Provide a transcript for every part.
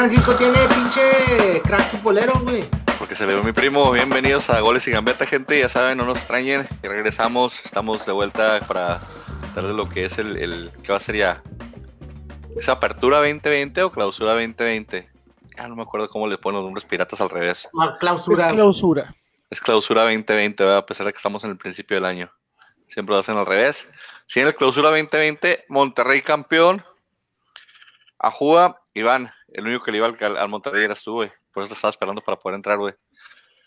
Francisco tiene pinche crack futbolero, güey. Porque se le ve mi primo. Bienvenidos a Goles y Gambeta, gente. Ya saben, no nos extrañen. Y regresamos. Estamos de vuelta para darle lo que es el, el. ¿Qué va a ser ya? ¿Es apertura 2020 o clausura 2020? Ya no me acuerdo cómo le ponen los nombres piratas al revés. clausura. Es clausura. Es clausura 2020, ¿verdad? a pesar de que estamos en el principio del año. Siempre lo hacen al revés. Si en el clausura 2020, Monterrey campeón. A Juba, Iván, el único que le iba al, al Monterrey eras tú, güey. Por eso te estaba esperando para poder entrar, güey.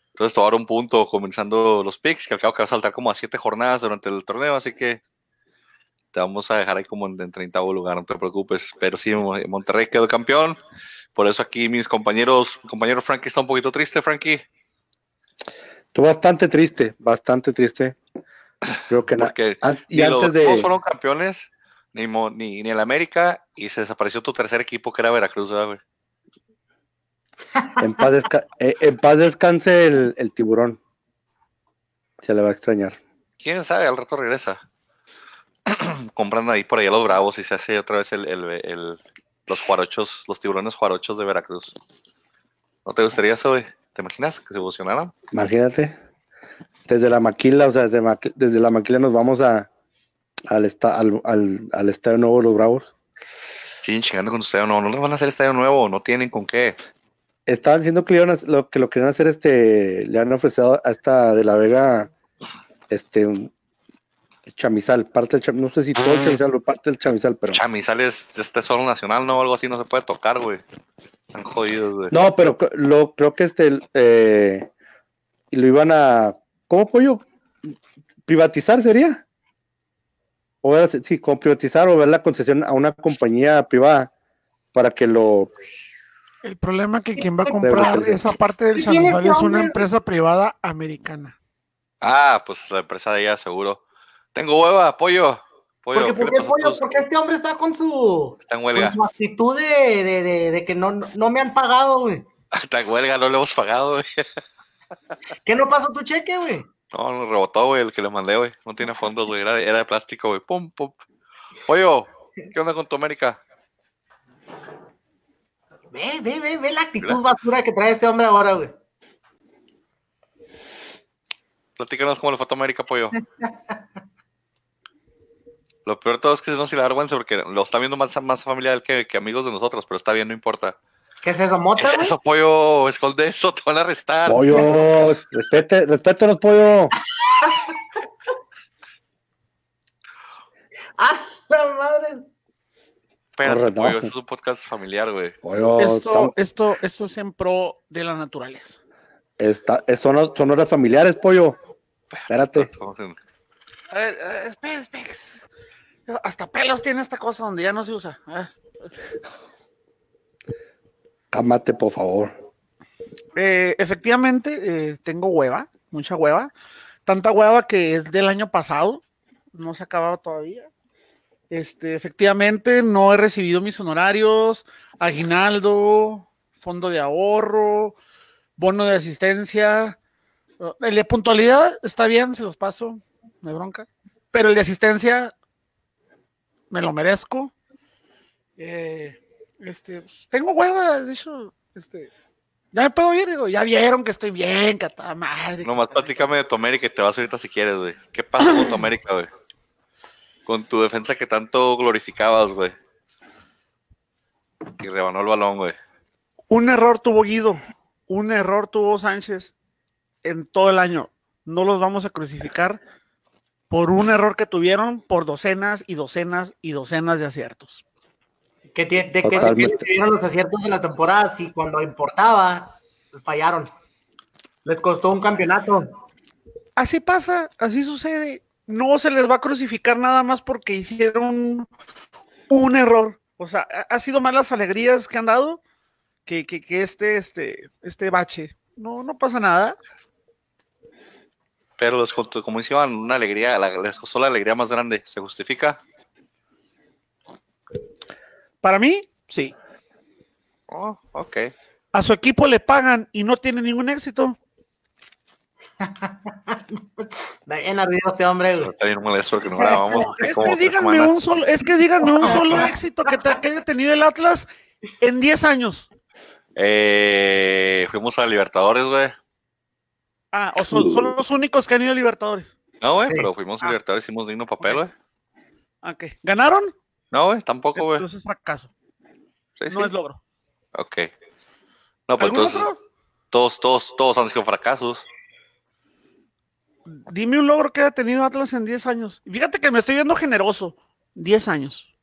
Entonces, tomar un punto comenzando los picks, que al cabo que va a saltar como a siete jornadas durante el torneo, así que te vamos a dejar ahí como en, en 30 lugar, no te preocupes. Pero sí, Monterrey quedó campeón. Por eso aquí mis compañeros, mi compañero Frankie está un poquito triste, Frankie. Estuvo bastante triste, bastante triste. Creo que Porque an- y antes los de dos fueron campeones, ni, ni, ni el América, y se desapareció tu tercer equipo, que era Veracruz, ¿verdad, güey? en paz, desca- eh, en paz descanse el, el tiburón. Se le va a extrañar. Quién sabe, al rato regresa. Comprando ahí por allá los bravos y se hace otra vez el, el- el- los juarochos, los tiburones juarochos de Veracruz. ¿No te gustaría eso, güey? ¿Te imaginas que se fusionaran? Imagínate. Desde la maquila, o sea, desde, desde la maquila nos vamos a al, esta- al, al, al Estadio Nuevo de los Bravos. Sí, chingando con ustedes, no, no les van a hacer estadio nuevo, no tienen con qué. Estaban diciendo que, le a- lo, que lo querían hacer, este, le han ofrecido a esta de la Vega, este, un chamizal, parte del chamizal, no sé si todo el chamizal o parte del chamizal, pero... Chamizales de este solo nacional, no, algo así no se puede tocar, güey. Están jodidos, güey. No, pero lo, creo que este, eh, y lo iban a, ¿cómo pollo? ¿Privatizar sería? O era, sí, como privatizar o ver la concesión a una compañía privada para que lo, El problema es que quien va a comprar Pero- esa parte del ¿Qué tiene Chamizal este es una empresa privada americana. Ah, pues la empresa de ella, seguro. Tengo hueva, pollo. Pollo, Porque, ¿qué ¿por qué, pollo? Porque este hombre está con su, Está en con su actitud de, de, de, de que no, no me han pagado, güey. Está en huelga, no le hemos pagado, güey. ¿Qué no pasó tu cheque, güey? No, no rebotó, güey, el que le mandé, güey. No tiene fondos, güey. Era, de- era de plástico, güey. Pum, pum. Pollo, ¿qué onda con tu América? Ve, ve, ve, ve la actitud basura que trae este hombre ahora, güey. Platícanos cómo le fue a tu América, pollo. Lo peor de todo es que no se le da vergüenza porque lo está viendo más, más familiar que, que amigos de nosotros, pero está bien, no importa. ¿Qué es eso, mota, ¿Qué es eso, pollo? Esconde eso, te van a arrestar. pollo, respete, respétanos, pollo. ¡Ah, la madre! Espérate, pollo, eso es un podcast familiar, güey. Pollo, Esto, esto, esto es en pro de la naturaleza. está, es- son, son horas familiares, pollo. Espérate. A ver, espera, espera. Hasta pelos tiene esta cosa donde ya no se usa. A ver. Cámate, por favor. Eh, efectivamente, eh, tengo hueva, mucha hueva. Tanta hueva que es del año pasado, no se ha acabado todavía. Este, efectivamente, no he recibido mis honorarios, aguinaldo, fondo de ahorro, bono de asistencia. Uh, El de puntualidad está bien, se los paso, no hay bronca. Pero el de asistencia me lo merezco. Eh, este, pues, tengo hueva, de hecho, este, ya me puedo ir, digo, ya vieron que estoy bien, que toda madre. Nomás platícame de tu América y te vas ahorita si quieres, güey. ¿Qué pasa con tu América, güey? Con tu defensa que tanto glorificabas, güey. Y rebanó el balón, güey. Un error tuvo Guido, un error tuvo Sánchez en todo el año. No los vamos a crucificar por un error que tuvieron por docenas y docenas y docenas de aciertos. ¿Qué tie- ¿De qué Totalmente. tuvieron los aciertos de la temporada? Si cuando importaba, fallaron. Les costó un campeonato. Así pasa, así sucede. No se les va a crucificar nada más porque hicieron un error. O sea, ha, sido más las alegrías que han dado que, que, que este, este, este bache. No, no pasa nada. Pero costó, como decían, una alegría, la- les costó la alegría más grande. ¿Se justifica? Para mí, sí. Oh, ok. A su equipo le pagan y no tiene ningún éxito. Bien ardido este hombre, güey. Está bien molesto porque no grabamos. hace Es que díganme un solo, es que díganme un solo éxito que, te- que haya tenido el Atlas en 10 años. Eh, fuimos a Libertadores, güey. Ah, o son, son los únicos que han ido a Libertadores. No, güey, Sí. pero fuimos a Ah. Libertadores, hicimos digno papel, güey. Ah, ¿qué? ¿Ganaron? No, güey, tampoco, güey. Entonces fracaso. Sí, No sí. es logro. Ok. No, pues ¿Algún entonces, otro? todos, todos, todos han sido fracasos. Dime un logro que haya tenido Atlas en 10 años. Fíjate que me estoy viendo generoso. 10 años.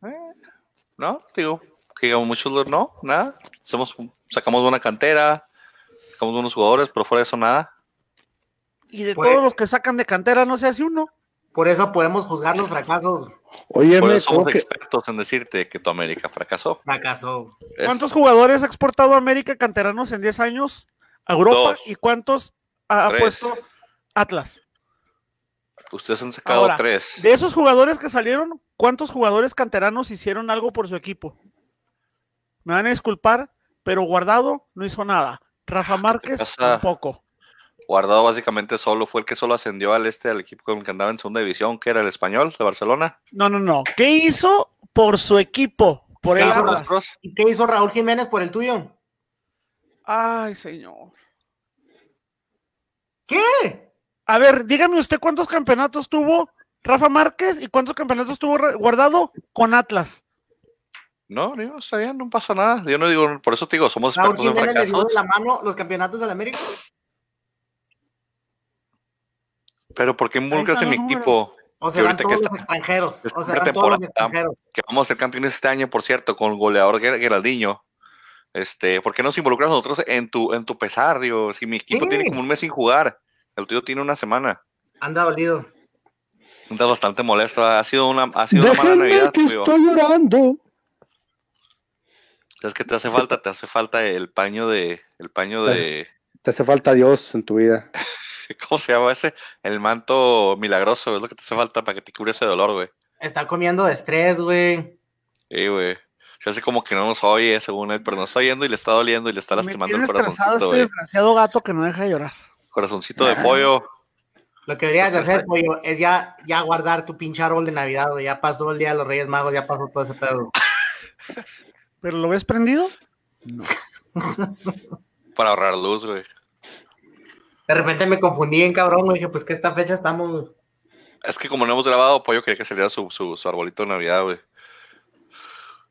¿No? Digo, que digamos muchos, lo- no, nada. Hacemos, sacamos una cantera, sacamos unos jugadores, pero fuera de eso nada. Y de Pues- todos los que sacan de cantera no se hace uno. Por eso podemos juzgar los fracasos. Oye, Por me, eso ¿cómo somos que- expertos en decirte que tu América fracasó. Fracaso. Es- ¿Cuántos jugadores ha exportado América canteranos en 10 años a Europa? Dos. ¿Y cuántos ha, Tres. puesto Atlas? Ustedes han sacado Ahora, tres. De esos jugadores que salieron, ¿cuántos jugadores canteranos hicieron algo por su equipo? Me van a disculpar, pero Guardado no hizo nada. Rafa Márquez pasa? tampoco. Guardado básicamente solo fue el que solo ascendió al este al equipo con el que andaba en segunda división, que era el español de Barcelona. No, no, no. ¿Qué hizo por su equipo? Por ¿Qué hizo. ¿Y qué hizo Raúl Jiménez por el tuyo? Ay, señor. ¿Qué? A ver, dígame usted cuántos campeonatos tuvo Rafa Márquez y cuántos campeonatos tuvo Guardado con Atlas. No, digo, está bien, no pasa nada. Yo no digo, por eso te digo, somos Raúl expertos en Jiménez le dio fracasos. de la mano los campeonatos de la América. Pero ¿por qué involucras en mi equipo? O ahorita que está- los extranjeros. O serán todos los temporada. extranjeros. Que vamos a ser campeones este año, por cierto, con el goleador Ger- Geraldinho. Este, ¿por qué nos involucras nosotros en tu, en tu pesar? Digo, si mi equipo Sí. tiene como un mes sin jugar, el tuyo tiene una semana. Anda dolido. Estás bastante molesto. Ha sido una, ha sido una mala Navidad, que tuyo. estoy llorando. Es que te hace falta, te hace falta el paño de, el paño de, Te hace falta Dios en tu vida. ¿cómo se llama ese? El manto milagroso, es lo que te hace falta para que te cure ese dolor, güey. Está comiendo de estrés, güey. Sí, güey. Se hace como que no nos oye, según él, pero nos está oyendo y le está doliendo y le está Me lastimando tiene el estresado corazoncito, este güey. desgraciado gato que no deja de llorar. Corazoncito de pollo. Lo que deberías de hacer, pollo, es ya, ya guardar tu pinche árbol de Navidad, güey. Ya pasó el día de los Reyes Magos, ya pasó todo ese pedo. ¿Pero lo ves prendido? Para ahorrar luz, güey. De repente me confundí en cabrón, güey. Dije, pues que esta fecha estamos. Es que como no hemos grabado, Pollo quería que saliera su, su, su arbolito de Navidad, güey.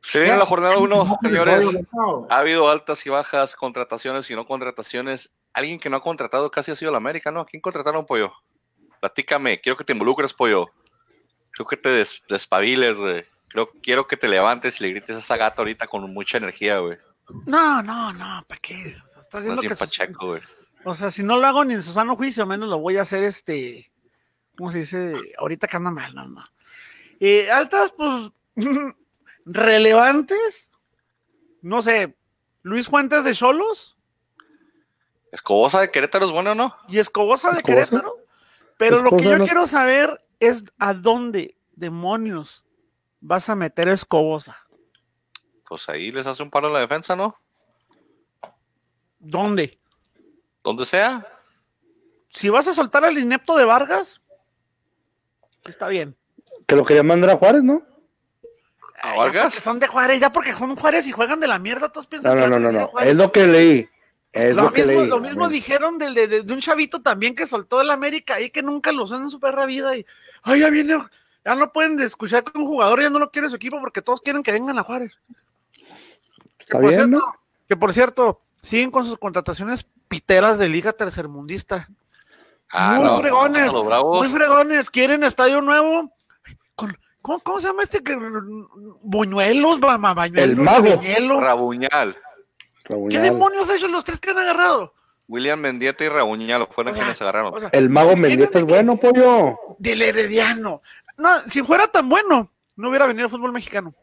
Se viene la jornada 1, señores. No, Ha habido altas y bajas, contrataciones y no contrataciones. Alguien que no ha contratado casi ha sido la América, ¿no? ¿A quién contrataron, Pollo? Platícame, quiero que te involucres, Pollo. Quiero que te des- despabiles, güey. Creo, quiero que te levantes y le grites a esa gata ahorita con mucha energía, güey. No, no, no, ¿para qué? Está No haciendo así que su- Pacheco, güey. O sea, si no lo hago ni en su sano juicio, menos lo voy a hacer este. ¿Cómo se dice? Ahorita que anda mal, no, no. Eh, altas, pues. relevantes. No sé. Luis Fuentes de Cholos Escobosa de Querétaro es bueno, ¿no? y Escobosa de ¿Escobosa? Querétaro. Pero lo que yo no- quiero saber es a dónde demonios vas a meter a Escobosa. Pues ahí les hace un paro en la defensa, ¿no? ¿Dónde? Donde sea. Si vas a soltar al inepto de Vargas, está bien. Que lo quería mandar a Juárez, ¿no? ¿A Vargas? son de Juárez, ya porque son Juárez y juegan de la mierda, todos piensan No, que no, no, no. Es lo que leí. Es lo, lo, que mismo, leí. lo mismo dijeron del, de, de- de un chavito también que soltó el América ahí que nunca lo usan en su perra vida y ay ya viene, ya no pueden escuchar que un jugador ya no lo quiere su equipo porque todos quieren que vengan a Juárez. Está Por bien, cierto, ¿no? Que por cierto, siguen con sus contrataciones piteras de liga tercermundista. Ah, muy no, fregones, no, muy fregones, quieren estadio nuevo. Con, ¿cómo, cómo se llama este? que Buñuelos, ba- ba- bañuelos, El mago. Rabuñal. ¿Qué demonios ha hecho los tres que han agarrado? William Mendieta y Rabuñal fueron O sea, quienes agarraron. O sea, El mago Mendieta es que- bueno, pollo. Del Herediano. No, si fuera tan bueno, no hubiera venido el fútbol mexicano.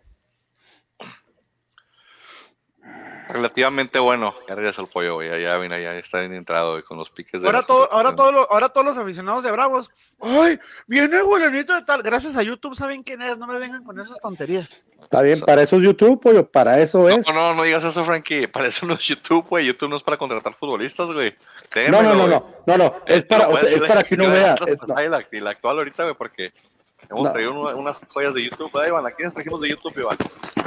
Relativamente bueno. Ya regresó el pollo, güey. Ya, mira, ya está bien entrado, güey, con los piques de Ahora, todo, ahora, todo lo- ahora todos los aficionados de Bravos. ¡Ay! Viene el fulanito de tal. Gracias a YouTube saben quién es. No me vengan con esas tonterías. Está bien, para eso es YouTube, pollo. Para eso es. No, no, no digas eso, Frankie. Para eso no es YouTube, güey. YouTube no es para contratar futbolistas, güey. No, Créemelo, no, no, no, no, no. Es para, o sea, es que no la- vea. la- es- no. la- la actual ahorita, güey, porque Hemos No. traído una- unas joyas de YouTube, ¿verdad, Iván? Aquí les trajimos de YouTube, Iván.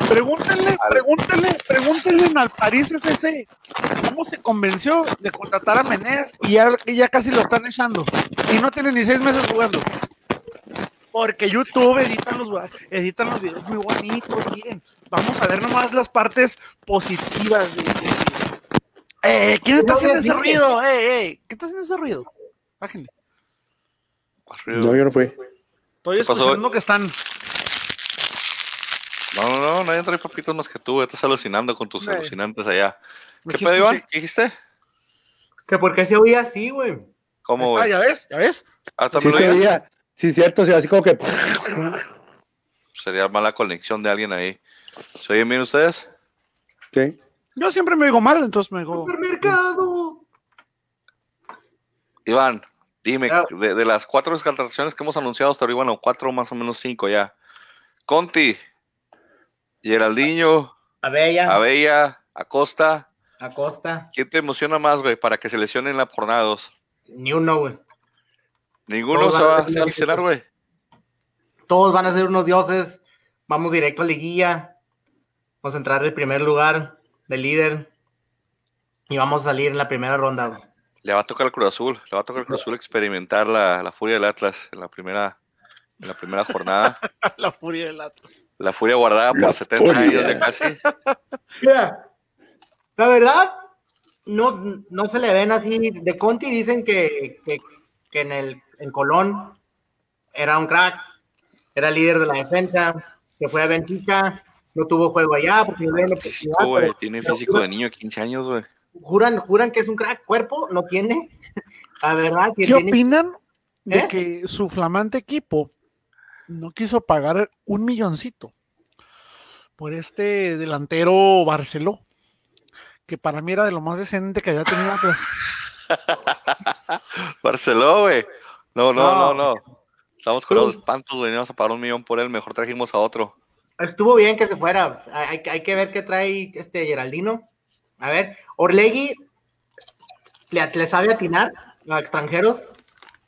Pregúntenle, pregúntenle, pregúntenle al París FC cómo se convenció de contratar a Menés y ya, y ya casi lo están echando. Y no tiene ni seis meses jugando. Porque YouTube editan los, editan los videos muy bonitos, miren. Vamos a ver nomás las partes positivas de. de- Eh, ¿quién está haciendo ese ruido? Eh, eh, ¿qué está haciendo ese ruido? Bájenle. No, yo no fui. Estoy escuchando que están. No, no, no, nadie trae papitas más que tú. Estás alucinando con tus alucinantes allá. ¿Qué pedo, Iván? ¿Qué dijiste? Que por qué se oía así, güey. ¿Cómo, Ah, güey? ya ves, ya ves. Ah, Sí, veía. Sí, cierto, sí, así como que. Sería mala conexión de alguien ahí. ¿Se oyen bien ustedes? Sí. Yo siempre me digo mal, entonces me digo. Supermercado. Iván, dime, Ah. de, de las cuatro descartaciones que hemos anunciado hasta ahora, bueno, cuatro más o menos cinco ya. Conti, Geraldinho, Abella. Abella, Acosta. Acosta. ¿Quién te emociona más, güey, para que se lesione en la jornada dos? Ni uno, güey. Ninguno Todos se a va, va a lesionar, güey. Todos van a ser unos dioses. Vamos directo a liguilla. Vamos a entrar de primer lugar, de líder. Y vamos a salir en la primera ronda, güey. Le va a tocar al Cruz Azul, le va a tocar al Cruz Azul experimentar la, la furia del Atlas en la primera, en la primera jornada. La furia del Atlas. La furia guardada por La 70 furia. años de casi. Mira, la verdad, no, no se le ven así. De Conti dicen que, que, que en el en Colón era un crack, era líder de la defensa, se fue a Benfica, no tuvo juego allá porque no dieron Físico, pero- Tiene pero físico de niño de 15 años, güey. Juran, juran que es un crack, cuerpo no tiene. La verdad, que ¿Qué tiene- opinan de ¿Eh? que su flamante equipo no quiso pagar un milloncito por este delantero Barceló? Que para mí era de lo más decente que había tenido Atlas. Barceló, güey. No, no, no, No. no. Estamos con los espantos, güey. Vamos a pagar un millón por él. Mejor trajimos a otro. Estuvo bien que se fuera. Hay, hay que ver qué trae este Geraldino. A ver, Orlegui le, le sabe atinar a extranjeros.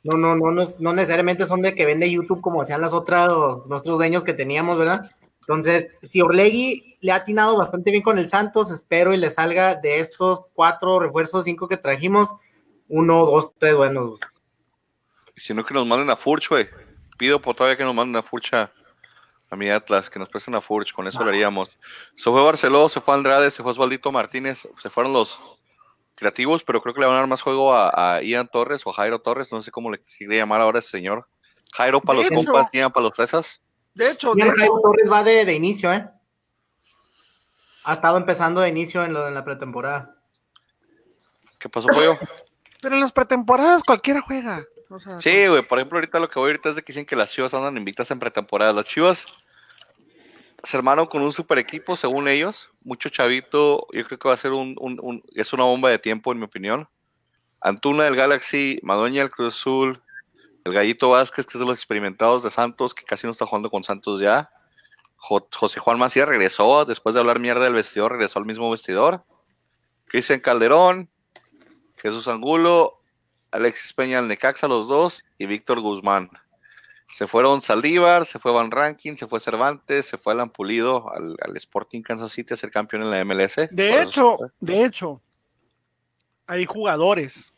No, no, no, no, necesariamente son de que vende YouTube como hacían las otras, nuestros dueños que teníamos, ¿verdad? Entonces, si Orlegui le ha atinado bastante bien con el Santos, espero y le salga de estos cuatro refuerzos, cinco que trajimos, uno, dos, tres buenos. Si no, que nos manden a Furch, güey. Pido por todavía que nos manden a Furch a, a mi Atlas, que nos presten a Furch. Con eso lo haríamos. Se fue Barceló, se fue Andrade, se fue Osvaldito Martínez. Se fueron los creativos, pero creo que le van a dar más juego a, a Ian Torres o Jairo Torres. No sé cómo le quiere llamar ahora ese señor. Jairo para De los hecho- compas, Ian para los fresas. De hecho, de Jairo hecho, Torres va de, de inicio, ¿eh? Ha estado empezando de inicio en, lo, en la pretemporada. ¿Qué pasó, pollo? pero en las pretemporadas cualquiera juega. O sea, Sí, güey, por ejemplo, ahorita lo que voy ahorita es de que dicen que las Chivas andan invictas en pretemporada. Las Chivas se armaron con un super equipo, según ellos. Mucho chavito, yo creo que va a ser un, un- un- es una bomba de tiempo, en mi opinión. Antuna del Galaxy, Madoña del Cruz Azul, el Gallito Vázquez, que es de los experimentados de Santos, que casi no está jugando con Santos ya. Jo- José Juan Macías regresó, después de hablar mierda del vestidor, regresó al mismo vestidor. Cristian Calderón, Jesús Angulo, Alexis Peña al Necaxa, los dos, y Víctor Guzmán. Se fueron Saldívar, se fue Van Rankin, se fue Cervantes, se fue Alan Pulido al, al Sporting Kansas City a ser campeón en la MLS. De hecho, de hecho, hay jugadores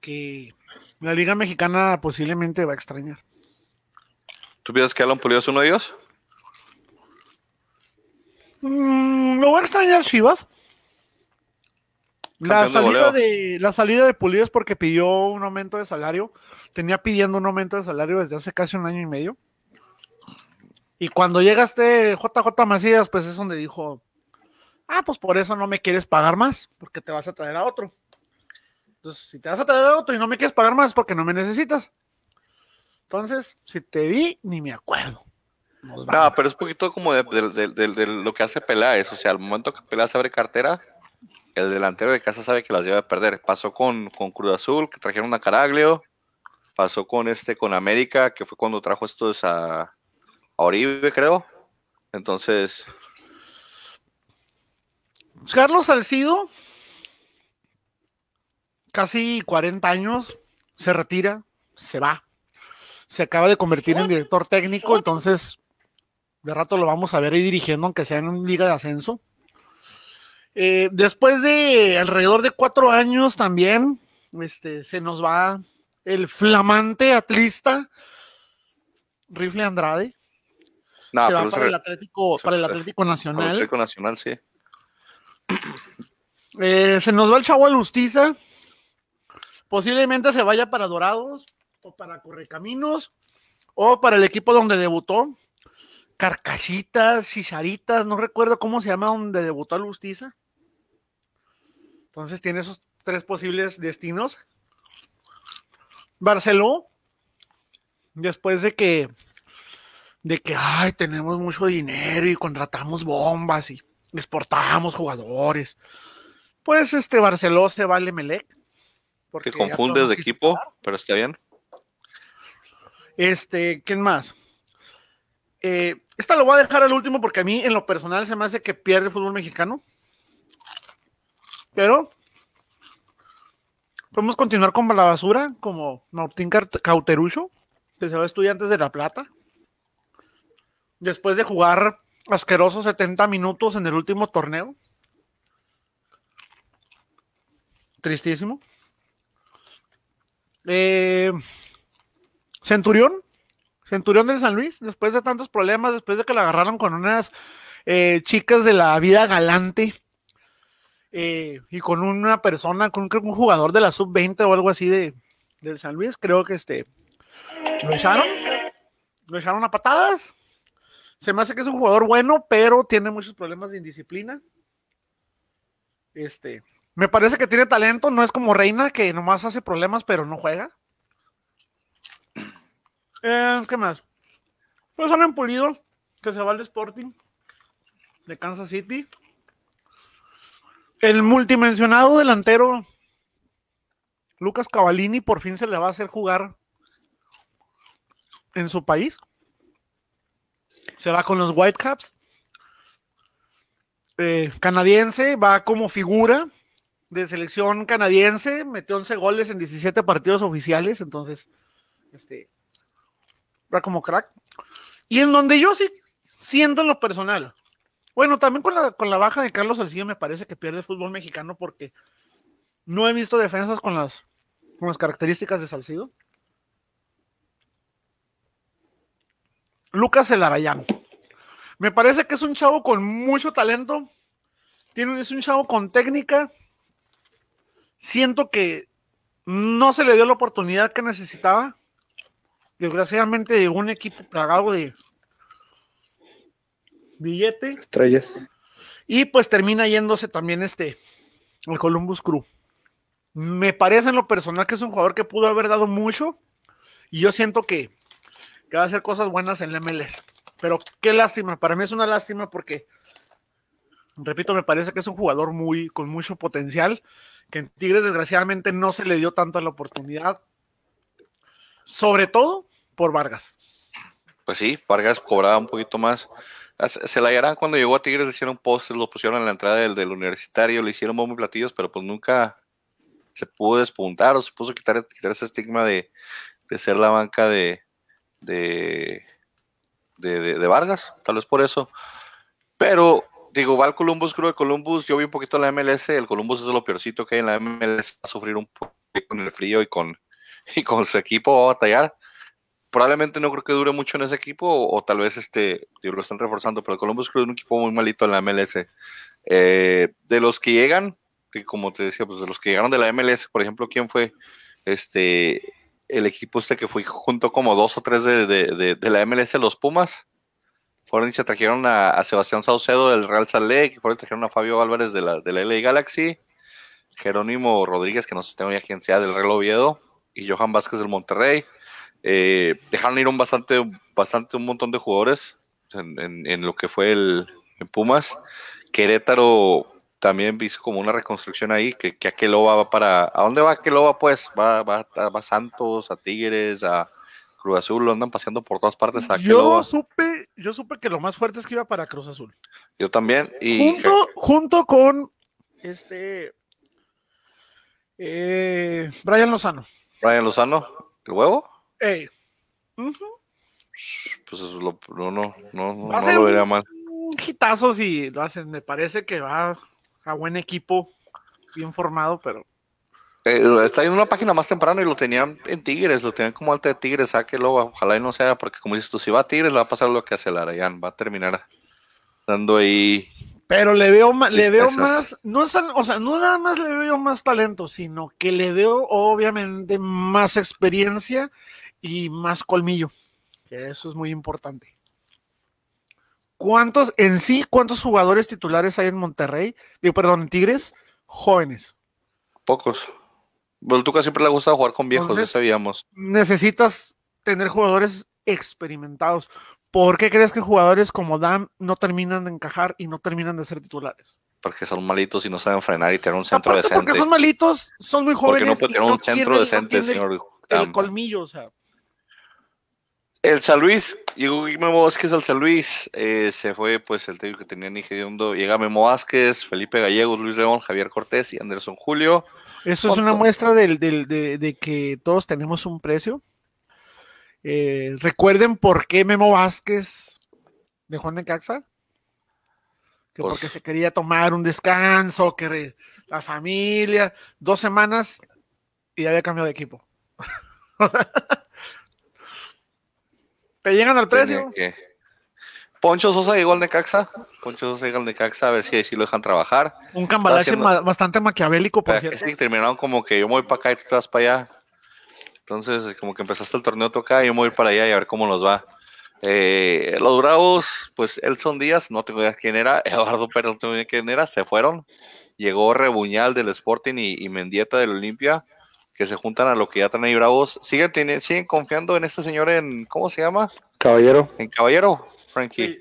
que la Liga Mexicana posiblemente va a extrañar. ¿tú piensas que Alan Pulido es uno de ellos? Mm, ¿Lo va a extrañar Chivas? La salida de, la salida de Pulido es porque pidió un aumento de salario. Tenía pidiendo un aumento de salario desde hace casi un año y medio. Y cuando llega este JJ Macías, pues es donde dijo, ah, pues por eso no me quieres pagar más, porque te vas a traer a otro. Entonces, si te vas a traer a otro y no me quieres pagar más, es porque no me necesitas. Entonces, si te vi, ni me acuerdo. No, pero es un poquito como de- de- de lo que hace Peláez. O sea, al momento que Peláez abre cartera, el delantero de casa sabe que las lleva a perder. Pasó con, con Cruz Azul, que trajeron a Caraglio. Pasó con este, con América, que fue cuando trajo estos a, a Oribe, creo. Entonces, Carlos Salcido, casi 40 años, se retira, se va. se acaba de convertir en director técnico, entonces de rato lo vamos a ver ahí dirigiendo, aunque sea en una liga de ascenso. Eh, después de alrededor de cuatro años también, este, se nos va el flamante atlista Rifle Andrade. Se va para el Atlético, para el Atlético Nacional. Atlético Nacional, sí. Eh, se nos va el chavo Alustiza. Posiblemente se vaya para Dorados o para Correcaminos o para el equipo donde debutó. Carcachitas, Chicharitas, no recuerdo cómo se llama donde debutó Alustiza. Entonces tiene esos tres posibles destinos. Barceló, después de que, de que, ay, tenemos mucho dinero y contratamos bombas y exportamos jugadores. Pues este Barceló se va al Emelec. porque Te confundes de equipo, pero está bien. Este, ¿quién más? Eh, esta lo voy a dejar al último porque a mí en lo personal se me hace que pierde el fútbol mexicano. Pero podemos continuar con la basura, como Martín Cauterucho, que se va a Estudiantes de La Plata. Después de jugar asquerosos 70 minutos en el último torneo. Tristísimo. Eh, Centurión, Centurión del San Luis, después de tantos problemas, después de que la agarraron con unas eh, chicas de la vida galante eh, y con una persona, con un jugador de la sub-20 o algo así de, del San Luis, creo que este lo echaron, lo echaron a patadas. Se me hace que es un jugador bueno, pero tiene muchos problemas de indisciplina. Este, me parece que tiene talento, no es como Reina, que nomás hace problemas, pero no juega. Eh, ¿Qué más? Pues han Pulido, que se va al Sporting de Kansas City. El multimensionado delantero Lucas Cavallini por fin se le va a hacer jugar en su país. Se va con los Whitecaps. Eh, canadiense, va como figura de selección canadiense, metió 11 goles en 17 partidos oficiales, entonces, este, va como crack. Y en donde yo sí siento en lo personal, bueno, también con la, con la baja de Carlos Salcido me parece que pierde el fútbol mexicano porque no he visto defensas con las, con las características de Salcido. Lucas Elarayán. Me parece que es un chavo con mucho talento. Tiene, es un chavo con técnica. Siento que no se le dio la oportunidad que necesitaba. Desgraciadamente un equipo plagado de billete. Estrellas. Y pues termina yéndose también este, el Columbus Crew. Me parece en lo personal que es un jugador que pudo haber dado mucho. Y yo siento que, que va a hacer cosas buenas en la MLS. Pero qué lástima, para mí es una lástima porque, repito, me parece que es un jugador muy, con mucho potencial, que en Tigres desgraciadamente no se le dio tanta la oportunidad, sobre todo por Vargas. Pues sí, Vargas cobraba un poquito más. Se se la hallarán cuando llegó a Tigres, le hicieron postes, lo pusieron en la entrada del, del universitario, le hicieron bombo y platillos, pero pues nunca se pudo despuntar o se puso quitar, quitar ese estigma de, de ser la banca de, de, de, de- Vargas, tal vez por eso. Pero, digo, va al Columbus, creo que Columbus, yo vi un poquito la MLS, el Columbus es lo peorcito que hay en la MLS, va a sufrir un poco con el frío y con, y con su equipo, va a batallar probablemente no creo que dure mucho en ese equipo o, tal vez este lo están reforzando, pero Columbus que es un equipo muy malito en la MLS. Eh, de los que llegan, que como te decía, pues de los que llegaron de la MLS, por ejemplo, ¿quién fue este el equipo este que fue junto como dos o tres de, de- de- la MLS, los Pumas? Fueron y se trajeron a, Sebastián Saucedo del Real Salt Lake, fueron trajeron a Fabio Álvarez de la, de la LA Galaxy, Jerónimo Rodríguez, que no sé tengo ya quién sea, del Real Oviedo, y Johan Vázquez del Monterrey. Eh, dejaron ir un bastante, bastante un montón de jugadores en, en- en lo que fue el en Pumas. Querétaro también hizo como una reconstrucción ahí, que, que Aqueloba va para... ¿A dónde va Aqueloba pues? Va, va, va a Santos, a Tigres, a Cruz Azul, lo andan paseando por todas partes a Aqueloba. Yo supe, yo supe que lo más fuerte es que iba para Cruz Azul. Yo también. Y junto, junto con este eh, Brian Lozano. Brian Lozano, ¿el huevo? Ey. Pues lo- no, no, no, no, no lo vería mal. Un hitazo si lo hacen. Me parece que va a buen equipo, bien formado, pero Eh, está en una página más temprano y lo tenían en Tigres, lo tenían como alta de Tigres, sáquelo, ojalá y no sea, porque como dices tú, si va a Tigres le va a pasar lo que hace Larayán, va a terminar dando ahí Pero le veo más, le veo más, no es, o sea, no nada más le veo más talento, sino que le veo obviamente más experiencia y más colmillo. Que eso es muy importante. ¿Cuántos, en sí, cuántos jugadores titulares hay en Monterrey? Digo, perdón, en Tigres, jóvenes. pocos. Bueno, Tuca siempre le ha gustado jugar con viejos, Entonces- ya sabíamos. Necesitas tener jugadores experimentados. ¿Por qué crees que jugadores como Dam no terminan de encajar y no terminan de ser titulares? Porque son malitos y no saben frenar y tener un centro Aparte decente. porque son malitos, son muy Porque jóvenes. no puede tener un centro decente, señor. El colmillo, o sea. El San Luis, llegó Memo Vázquez al San Luis, eh, se fue pues el técnico que tenía Nigediondo, llega Memo Vázquez, Felipe Gallegos, Luis León, Javier Cortés y Anderson Julio. Eso es una muestra del- del- de, de que todos tenemos un precio. Eh, recuerden por qué Memo Vázquez dejó en Necaxa. Que Pues- porque se quería tomar un descanso, que re- la familia, dos semanas y había cambiado de equipo. Te llegan al precio. Que- Poncho Sosa llegó al Necaxa, Poncho Sosa llegó al Necaxa a ver si ahí sí lo dejan trabajar. Un cambalache haciendo- ma- bastante maquiavélico, por que cierto. sí, terminaron como que yo me voy para acá y tú te vas para allá. Entonces, como que empezaste el torneo toca y yo me voy para allá y a ver cómo nos va. Eh, los Bravos, pues Elson Díaz, no tengo idea quién era, Eduardo Pérez, no tengo idea quién era, se fueron. Llegó Rebuñal del Sporting y, y Mendieta del Olimpia, que se juntan a lo que ya traen ahí Bravos. Siguen, tiene- siguen confiando en este señor en, ¿cómo se llama? Caballero. En Caballero, Frankie.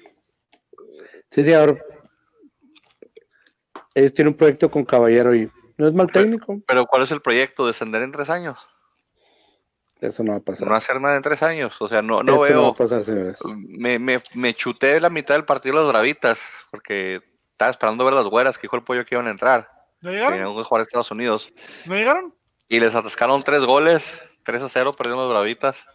Sí, señor. Ellos tienen un proyecto con Caballero y no es mal técnico. Pero ¿cuál es el proyecto? ¿Descender en tres años? Eso no va a pasar. No hacer nada en tres años. O sea, no, no Eso no va veo... a pasar, señores. me, me, me chuté la mitad del partido de las bravitas, porque estaba esperando ver las güeras que dijo el pollo que iban a entrar. ¿No Que llegaron? a jugar a Estados Unidos. ¿No llegaron? Y les atascaron tres goles, 3 a 0, perdieron las bravitas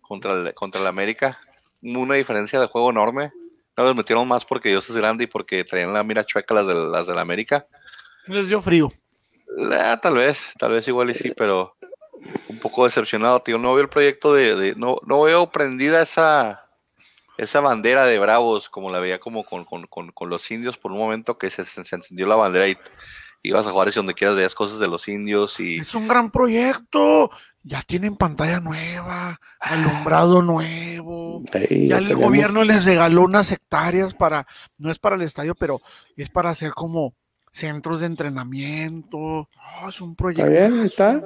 contra el, contra el América. Una diferencia de juego enorme. No les metieron más porque Dios es grande y porque traían la mira chueca las del, las del América. Les dio frío. Ah, tal vez, tal vez igual y sí, pero un poco decepcionado, tío. No veo el proyecto de, de- no, no veo prendida esa, esa bandera de Bravos, como la veía como con, con- con- con los indios por un momento que se, se encendió la bandera y ibas a jugar y donde quieras veías cosas de los indios y Es un gran proyecto. Ya tienen pantalla nueva, alumbrado nuevo. Ya ya el tenemos- gobierno les regaló unas hectáreas para, no es para el estadio, pero es para hacer como centros de entrenamiento. Ah, es un Está proyecto. bien, ahí está.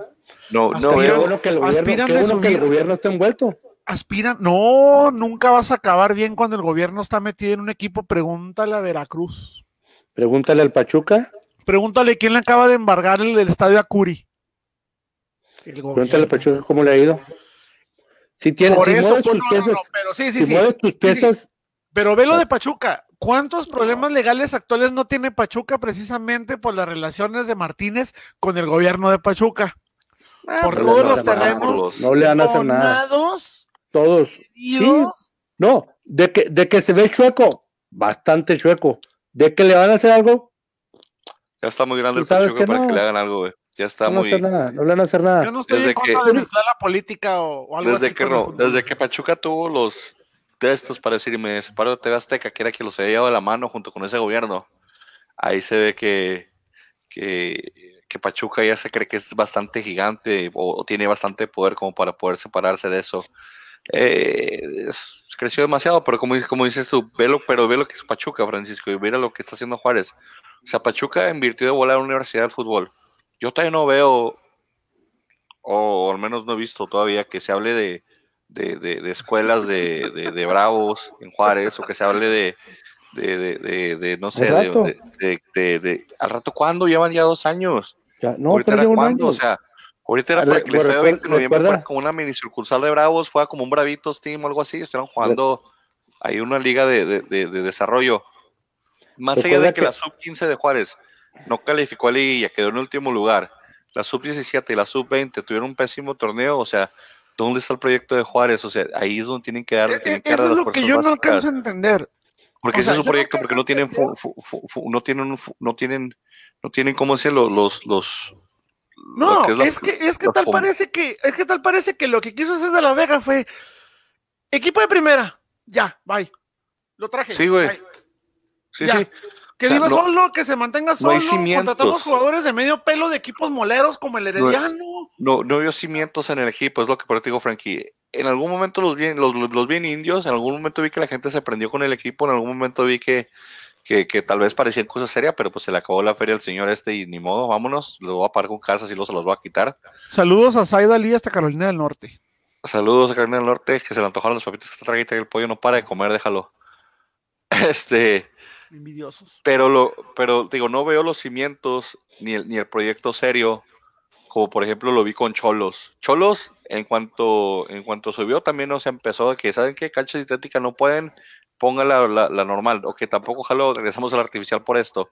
no, Hasta no Qué bueno que el gobierno, qué bueno que el gobierno está envuelto. Aspiran, no, nunca vas a acabar bien cuando el gobierno está metido en un equipo. Pregúntale a Veracruz. Pregúntale al Pachuca, Pregúntale quién le acaba de embargar el, el estadio a Curi. Pregúntale al gobierno. Pachuca cómo le ha ido. Si tienes, Por si eso, mueves pues, tus no, piezas, no, pero sí, sí, si sí. mueves tus piezas, Pero ve lo de Pachuca. ¿Cuántos problemas legales actuales no tiene Pachuca precisamente por las relaciones de Martínez con el gobierno de Pachuca? por no le todos a los terrenos no le van a hacer nada. Todos. cedidos. No, de que, de que se ve chueco, bastante chueco. De que le van a hacer algo, ya está muy grande Tú el Pachuca que para no. que le hagan algo, güey. Ya está no, le van a muy... hacer nada, no le van a hacer nada. Yo no estoy Desde en contra que- de mezclar la política o, o algo Desde así que, no- desde que Pachuca tuvo los de estos para decir, me separo de TV Azteca, que era quien los había llevado de la mano junto con ese gobierno, ahí se ve que, que, que Pachuca ya se cree que es bastante gigante o, o tiene bastante poder como para poder separarse de eso. Eh, es- creció demasiado, pero como, dices- como dices tú, velo, pero ve lo que es Pachuca, Francisco, y mira lo que está haciendo Juárez. O sea, Pachuca invirtió de volar a la Universidad del Fútbol. Yo todavía no veo, o al menos no he visto todavía, que se hable de, de, de- de escuelas de, de- de bravos en Juárez, o que se hable de, de, no sé, de, ¿al rato cuándo? Llevan ya dos años. Ya, no, ahorita era cuándo, o sea, ahorita era Ah, para que recuerda- 20 de noviembre fuera como una mini sucursal de Bravos, fuera como un Bravitos Team o algo así, estuvieran jugando ahí una liga de, de- de- de desarrollo. Más allá de que, que- la sub-15 de Juárez no calificó a liguilla, quedó en último lugar, la sub-17 y la sub-20 tuvieron un pésimo torneo, o sea, ¿Dónde está el proyecto de Juárez? O sea, ahí es donde tienen que dar, E- tienen e- que dar Eso es lo que yo no alcanzo a entender. Porque O ese sea, es su no proyecto, porque no tienen, fu- fu- fu- fu- no tienen, no tienen, no tienen, ¿cómo decirlo? Los, los, lo No, que es, la- que es que tal parece que es que tal parece que lo que quiso hacer de la Vega fue equipo de primera, ya, bye. Lo traje. Sí, güey. Sí, ya. sí. Que O sea, viva no- solo, que se mantenga no solo. hay cimientos. Contratamos jugadores de medio pelo de equipos moleros como el Herediano. No, no vio cimientos en el equipo, es lo que por eso te digo, Frankie. En algún momento los vi, los, los- los vi en indios, en algún momento vi que la gente se prendió con el equipo, en algún momento vi que, que, que tal vez parecían cosas serias, pero pues se le acabó la feria al señor este y ni modo, vámonos, lo voy a pagar con casas y luego se los voy a quitar. Saludos a Saida Lee hasta Carolina del Norte. Saludos a Carolina del Norte, que se le antojaron los papitos que está traguita y el pollo no para de comer, déjalo. Este, Pero lo, pero digo, no veo los cimientos ni el, ni el proyecto serio, como por ejemplo lo vi con Cholos. Cholos, en cuanto, en cuanto subió, también no se empezó de que, ¿saben qué? Cancha sintética no pueden, ponga la, la, normal, o que tampoco, ojalá regresamos al artificial por esto.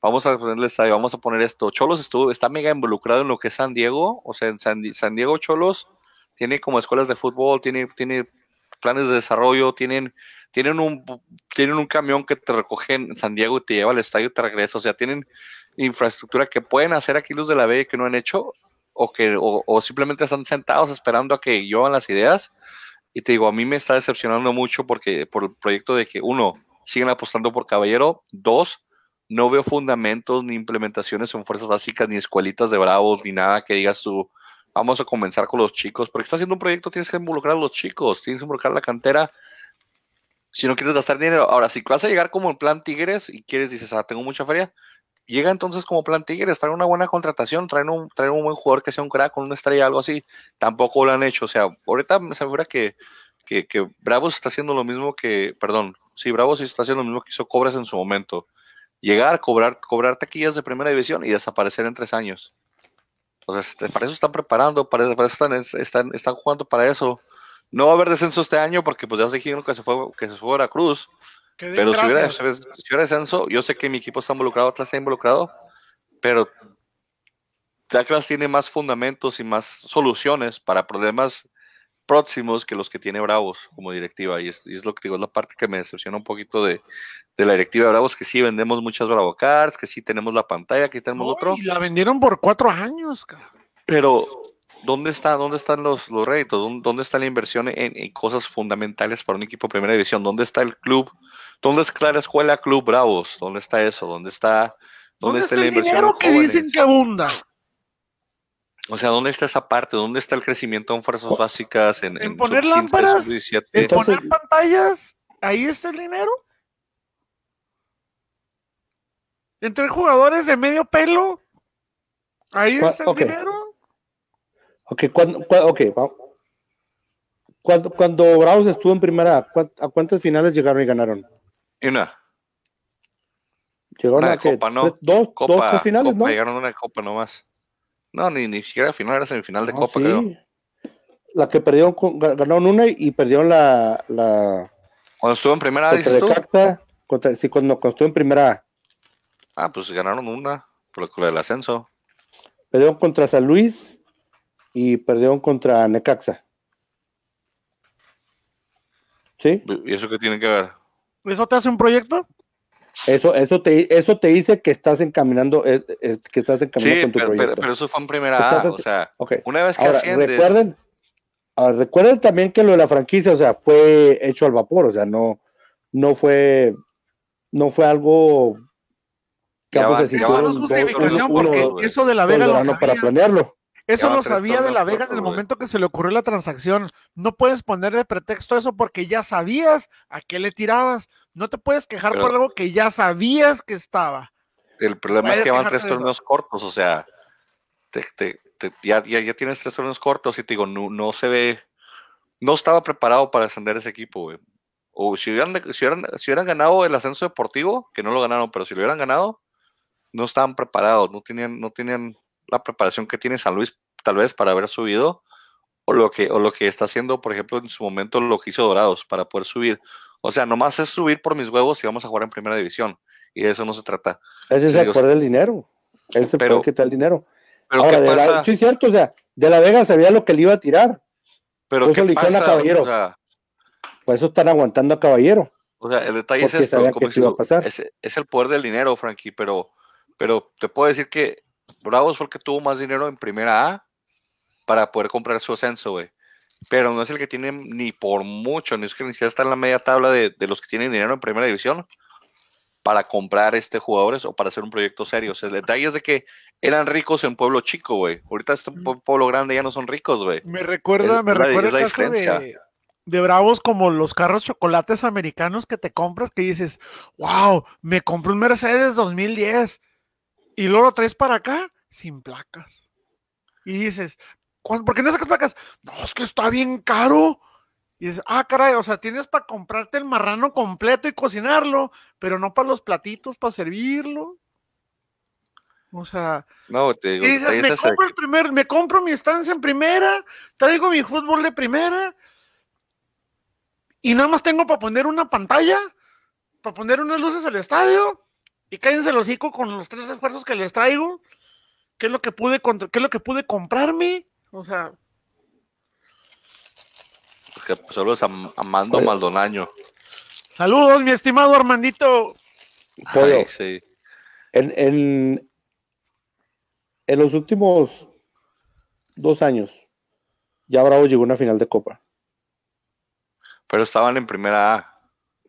Vamos a ponerle estadio, vamos a poner esto. Cholos estuvo, está mega involucrado en lo que es San Diego, o sea, en San, San Diego Cholos tiene como escuelas de fútbol, tiene, tiene planes de desarrollo, tienen, tienen un tienen un camión que te recoge en San Diego y te lleva al estadio y te regresa. O sea, tienen infraestructura que pueden hacer aquí los de la B que no han hecho o que o, o simplemente están sentados esperando a que llevan las ideas. Y te digo, a mí me está decepcionando mucho porque por el proyecto de que uno, siguen apostando por Caballero, dos, no veo fundamentos ni implementaciones en fuerzas básicas, ni escuelitas de bravos, ni nada que digas tú, vamos a comenzar con los chicos, porque estás haciendo un proyecto, tienes que involucrar a los chicos, tienes que involucrar a la cantera, si no quieres gastar dinero. Ahora, si vas a llegar como en plan Tigres y quieres, dices, ah, tengo mucha feria, llega entonces como plan Tigres, trae una buena contratación, traen un, traen un buen jugador que sea un crack una estrella, algo así. Tampoco lo han hecho. O sea, ahorita me asegura que, que, que Bravos está haciendo lo mismo que, perdón, sí, Bravos está haciendo lo mismo que hizo Cobras en su momento. Llegar, cobrar, cobrar taquillas de primera división y desaparecer en tres años. Sea, este, para eso están preparando, para eso, para eso están, están, están jugando para eso. No va a haber descenso este año porque pues ya se dijeron que se fue, que se fue a Veracruz. Pero si hubiera, si hubiera descenso, yo sé que mi equipo está involucrado, Atlas está involucrado, pero Atlas tiene más fundamentos y más soluciones para problemas próximos que los que tiene Bravos como directiva. Y es, y es lo que digo, es la parte que me decepciona un poquito de, de la directiva de Bravos, que sí vendemos muchas Bravo Cards, que sí tenemos la pantalla, que tenemos otro, y la vendieron por cuatro años, cabrón. pero ¿dónde está, dónde están los, los réditos? ¿Dónde, está la inversión en, en cosas fundamentales para un equipo de primera división? ¿Dónde está el club? ¿Dónde está la escuela Club Bravos? ¿Dónde está eso? ¿Dónde está, dónde ¿Dónde está está la inversión dinero que dicen que abunda? O sea, ¿dónde está esa parte? ¿Dónde está el crecimiento en fuerzas básicas? En, En en poner sub-15, lámparas, sub-17? ¿En Entonces- poner pantallas? ¿Ahí está el dinero? ¿Entre jugadores de medio pelo? ¿Ahí está el dinero? Ok, cuando, cua- ok, va- cuando, cuando Bravos estuvo en primera, ¿cuán- ¿a cuántas finales llegaron y ganaron? Una Llegaron Una a que Copa, ¿no? tres- dos, dos, copa, tres finales, copa, ¿no? llegaron a una copa nomás. No, ni, ni siquiera final, era semifinal de No, copa, sí. creo. La que perdieron, con- ganaron una y perdieron la, la Cuando estuvo en primera, contra dices tú. Necaxa, contra, sí, cuando, cuando estuvo en primera, Ah, pues ganaron una, por lo del ascenso. perdieron contra San Luis y perdieron contra Necaxa. ¿Sí? ¿Y eso qué tiene que ver? ¿Eso te hace un proyecto? Eso, eso te, eso te dice que estás encaminando, eh, eh, que estás encaminando Sí, con tu pero, pero- proyecto. pero eso fue en primera A, o sea, Ok. una vez que Ahora, asciendes, recuerden, ahora, recuerden también que lo de la franquicia, o sea, fue hecho al vapor, o sea, no, no fue, no fue algo que Ya ambos van- se ya Eso no es justificación uno- porque uno- eso de la Vega lo para planearlo. Eso lo sabía de la Vega en el momento que se le ocurrió la transacción. No puedes poner de pretexto eso porque ya sabías a qué le tirabas. No te puedes quejar Pero- por algo que ya sabías que estaba. el problema es que van tres torneos cortos, o sea, te- te- te- ya, ya, ya tienes tres torneos cortos y te digo, no, no se ve, no estaba preparado para ascender ese equipo, güey. O si hubieran, si, hubieran, si hubieran ganado el ascenso deportivo, que no lo ganaron, pero si lo hubieran ganado, no estaban preparados, no tenían, no tenían la preparación que tiene San Luis, tal vez, para haber subido, o lo que, o lo que está haciendo, por ejemplo, en su momento lo que hizo Dorados para poder subir. O sea, nomás es subir por mis huevos y vamos a jugar en primera división. Y de eso no se trata. Ese es el poder del dinero. Ese Pero- poder que te da el dinero. Pero Ahora, ¿qué de pasa? la, sí, cierto, o sea, de la Vega sabía lo que le iba a tirar. Pero Por ¿qué eso a pasa? Caballero. O sea, Por eso están aguantando a Caballero. o sea, el detalle es esto, como que iba a pasar. es, es el poder del dinero, Frankie, pero, pero te puedo decir que Bravos fue el que tuvo más dinero en primera A para poder comprar su ascenso, güey. Pero no es el que tiene ni por mucho, ni es que ni siquiera está en la media tabla de, de los que tienen dinero en primera división para comprar este jugadores o para hacer un proyecto serio. O sea, el detalle es de que eran ricos en pueblo chico, güey. Ahorita este pue- pueblo grande ya no son ricos, güey. Me recuerda, Es me la- recuerda es la el caso de, de Bravos como los carros chocolates americanos que te compras que dices, wow, me compré un Mercedes 2010 y luego lo traes para acá sin placas. Y dices, "¿Cuán- ¿por qué no sacas placas? No, es que está bien caro. Y dices, ah, caray, o sea, tienes para comprarte el marrano completo y cocinarlo, pero no para los platitos, para servirlo. O sea, No, te digo, y dices, me compro, el primer, me compro mi estancia en primera, traigo mi fútbol de primera y nada más tengo para poner una pantalla, para poner unas luces al estadio y cállense el hocico con los tres esfuerzos que les traigo. ¿Qué es lo que pude, qué es lo que pude comprarme? O sea, que saludos a Amando Oye. Maldonado. saludos, mi estimado Armandito. Ay, sí. En, en, en los últimos dos años, ya Bravo llegó a una final de Copa. Pero estaban en primera A.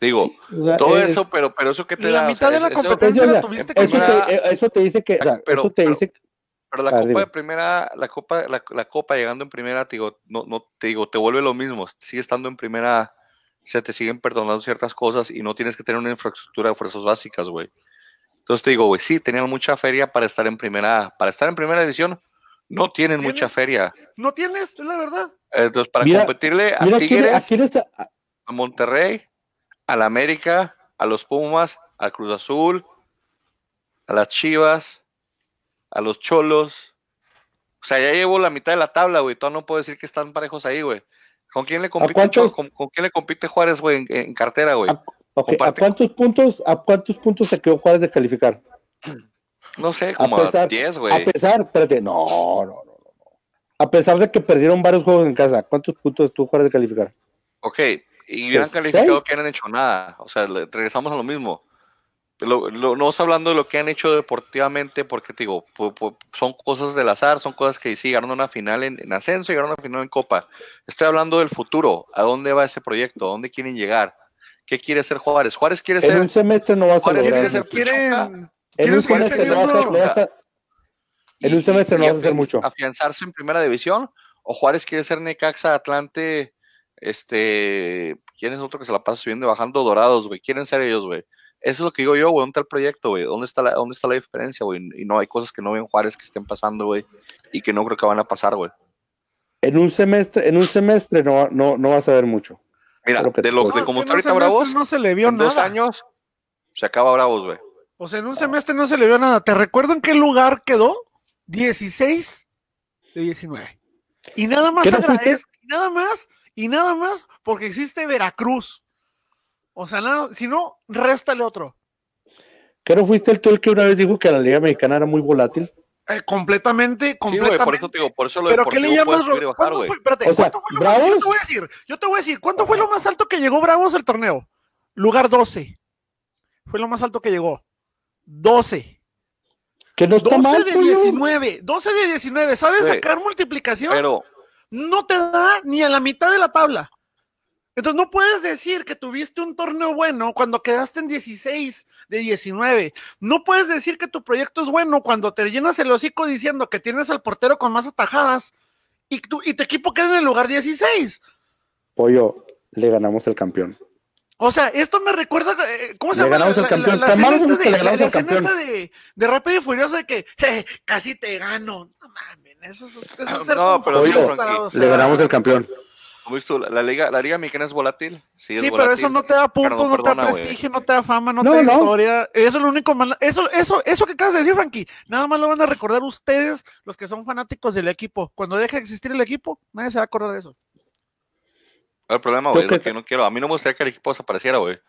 Digo, O sea, todo es- eso, pero, pero eso que te La da. o mitad sea, de la competencia eso- la tuviste que eso, primera- te, eh, eso te dice que, o sea, Pero- eso te pero- dice Pero la Ah, copa dime. de primera, la copa, la, la copa llegando en primera, te digo, no, no, te digo, te vuelve lo mismo. Sigue estando en primera, se te siguen perdonando ciertas cosas y no tienes que tener una infraestructura de fuerzas básicas, güey. Entonces te digo, güey, sí, tenían mucha feria para estar en primera, para estar en primera división, no tienen mucha feria. No tienes, es la verdad. Entonces, para Mira- competirle a mira quién, a Tigres, quién a Monterrey, a la América, a los Pumas, al Cruz Azul, a las Chivas, a los Cholos. O sea, ya llevo la mitad de la tabla, güey. Todavía no puedo decir que están parejos ahí, güey. ¿Con quién le compite? ¿Con, con quién le compite Juárez, güey, en, en cartera, güey? A- ok, ¿a comparte. cuántos puntos, a cuántos puntos se quedó Juárez de calificar? No sé, como a, pesar- 10, A güey. pesar, espérate, no, no, no, no. A pesar de que perdieron varios juegos en casa, ¿cuántos puntos estuvo Juárez de calificar? Ok, y hubieran calificado seis. que no han hecho nada. O sea, regresamos a lo mismo. Lo- lo- no estoy hablando de lo que han hecho deportivamente, porque te digo, son cosas del azar, son cosas que sí llegaron a una final en, en ascenso, llegaron a una final en Copa. Estoy hablando del futuro. ¿A dónde va ese proyecto? ¿A dónde quieren llegar? ¿Qué quiere hacer Juárez? Juárez quiere En ser. un semestre no vas a Juárez quiere ser mucho. Quieren, En un semestre no vas a- en un semestre no y vas a hacer mucho. Afianzarse en primera división. O Juárez quiere ser Necaxa, Atlante, este. ¿Quién es otro que se la pasa subiendo y bajando? Dorados, güey. Quieren ser ellos, güey. Eso es lo que digo yo, güey. ¿Dónde está el proyecto, güey? ¿Dónde está la, dónde está la diferencia, güey? Y no hay cosas que no ven Juárez que estén pasando, güey. Y que no creo que van a pasar, güey. En un semestre, en un semestre no, no, no vas a ver mucho. Mira, que de lo de No, como es está ahorita Bravos, no se le vio en nada. dos años se acaba Bravos, güey. O sea, en un semestre no se le vio nada. ¿Te recuerdo en qué lugar quedó? 16 de 19. Y nada más y nada más, y nada más, porque existe Veracruz. O sea, nada, si no, réstale otro. ¿Qué no fuiste el tú el que una vez dijo que la Liga Mexicana era muy volátil? Eh, completamente, Sí, completamente. güey, por eso te digo, por eso lo ¿Pero qué le llamas? subir y bajar, ¿Cuánto güey. fue? Espérate, O sea, ¿cuánto fue lo más? Yo ¿Bravos? te voy a decir, yo te voy a decir, ¿cuánto fue lo más alto que llegó Bravos el torneo? Lugar 12. Fue lo más alto que llegó. 12. Que no está 12 mal, de pollo. 19. 12 de 19. ¿Sabes sacar multiplicación? Pero, no te da ni a la mitad de la tabla. Entonces no puedes decir que tuviste un torneo bueno cuando quedaste en 16 de 19. No puedes decir que tu proyecto es bueno cuando te llenas el hocico diciendo que tienes al portero con más atajadas y tu, y tu equipo queda en el lugar 16. Pollo, le ganamos el campeón. O sea, esto me recuerda, eh, ¿cómo se Le llama? ganamos al campeón. Escena malo esta de, le la- ganamos la al escena campeón. esta de, de Rápido y Furioso de que "Je, casi te gano. No mames, eso es, eso es ser No, pero digo, conformista, Frankie, o sea, Le ganamos el campeón. Como tú, la, la liga, la liga mexicana es volátil. Sí, es Sí, pero eso no te da puntos, no, te perdona, da prestigio, no te da fama, no, No, te da no. historia. Eso es lo único malo. Eso, eso, eso que acabas de decir, Frankie, nada más lo van a recordar ustedes, los que son fanáticos del equipo. Cuando deje de existir el equipo, nadie se va a acordar de eso. El problema, güey, es que- que no quiero. A mí no me gustaría que el equipo desapareciera, güey.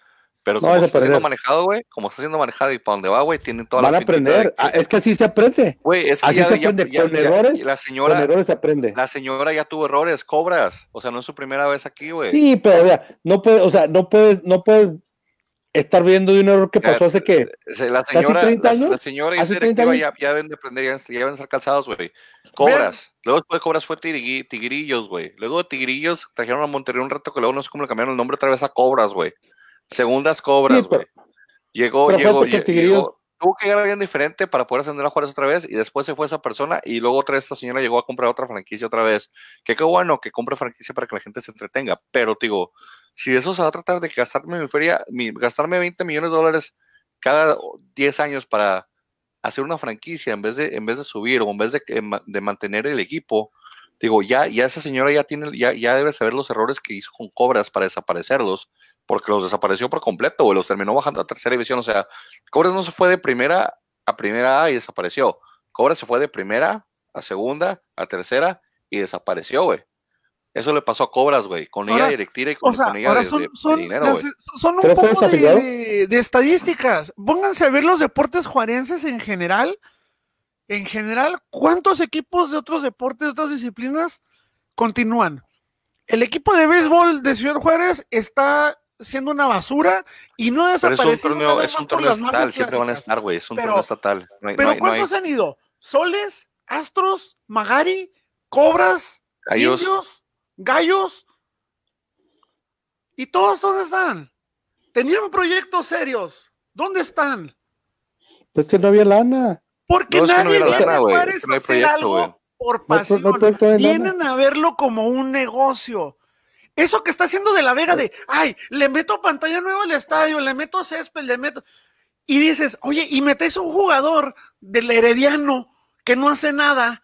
Pero como es está siendo manejado, güey, como está siendo manejado y para donde va, güey, tienen toda Van a la pintita de aprender. Ah, es que así se aprende. Güey, es que así ya, se aprende, ya- con ya- errores, la Con señora, errores se aprende. la señora ya tuvo errores, cobras. O sea, no es su primera vez aquí, güey. Sí, pero o sea, no puedes, o sea, no puedes, no puedes estar viendo de un error que pasó hace que Se- La ¿Casi señora, 30 la, años? la señora y ¿Hace esa 30 directiva ya, ya deben de aprender, ya, ya deben estar calzados, güey. Cobras. Luego después de Cobras fue Tigri- Tigrillos, güey. Luego de Tigrillos trajeron a Monterrey un rato que luego no sé cómo le cambiaron el nombre otra vez a Cobras, güey. Segundas Cobras, Sí, güey. Llegó, pero llegó, llegó- tuvo que llegar alguien diferente para poder ascender a Juárez otra vez y después se fue esa persona y luego otra vez esta señora llegó a comprar otra franquicia otra vez. Que qué bueno que compre franquicia para que la gente se entretenga, pero digo, si de eso se va a tratar de que gastarme mi feria, mi, gastarme 20 millones de dólares cada 10 años para hacer una franquicia en vez de, en vez de subir o en vez de, ma- de mantener el equipo, digo, ya, ya esa señora ya tiene, ya, ya debe saber los errores que hizo con Cobras para desaparecerlos, porque los desapareció por completo, o los terminó bajando a tercera división. O sea, Cobras no se fue de primera a primera A y desapareció. Cobras se fue de primera a segunda, a tercera y desapareció, güey. Eso le pasó a Cobras, güey, con ella directiva y con, O sea, con ella ahora de, son, de- de son, dinero, las- güey. son un ¿Pero sabes poco de, de- de estadísticas. Pónganse a ver los deportes juarenses en general. En general, ¿cuántos equipos de otros deportes, de otras disciplinas continúan? El equipo de béisbol de Ciudad Juárez está siendo una basura y no ha Pero es un desaparecido torneo, es un torneo estatal, siempre van a estar, güey. Es un Pero- torneo estatal. No hay, Pero no hay- no hay- ¿cuántos han ido? ¿Soles? ¿Astros? ¿Magari? ¿Cobras? ellos- indios, gallos. ¿Y todos dónde están? Tenían proyectos serios. ¿Dónde están? Pues que no había lana. Porque No, es que nadie viene lana, a Juárez a hacer proyecto, algo por pasión. Vienen a verlo como un negocio. Eso que está haciendo de la Vega de, ay, le meto pantalla nueva al estadio, le meto césped, le meto... Y dices, oye, y metes un jugador del Herediano que no hace nada.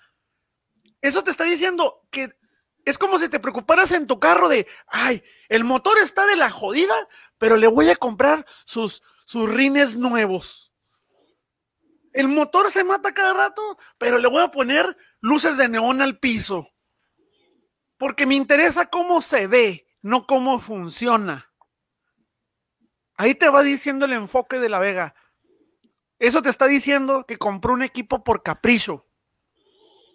Eso te está diciendo que es como si te preocuparas en tu carro de, ay, el motor está de la jodida, pero le voy a comprar sus, sus rines nuevos. El motor se mata cada rato, pero le voy a poner luces de neón al piso. Porque me interesa cómo se ve, no cómo funciona. Ahí te va diciendo el enfoque de la Vega. Eso te está diciendo que compró un equipo por capricho.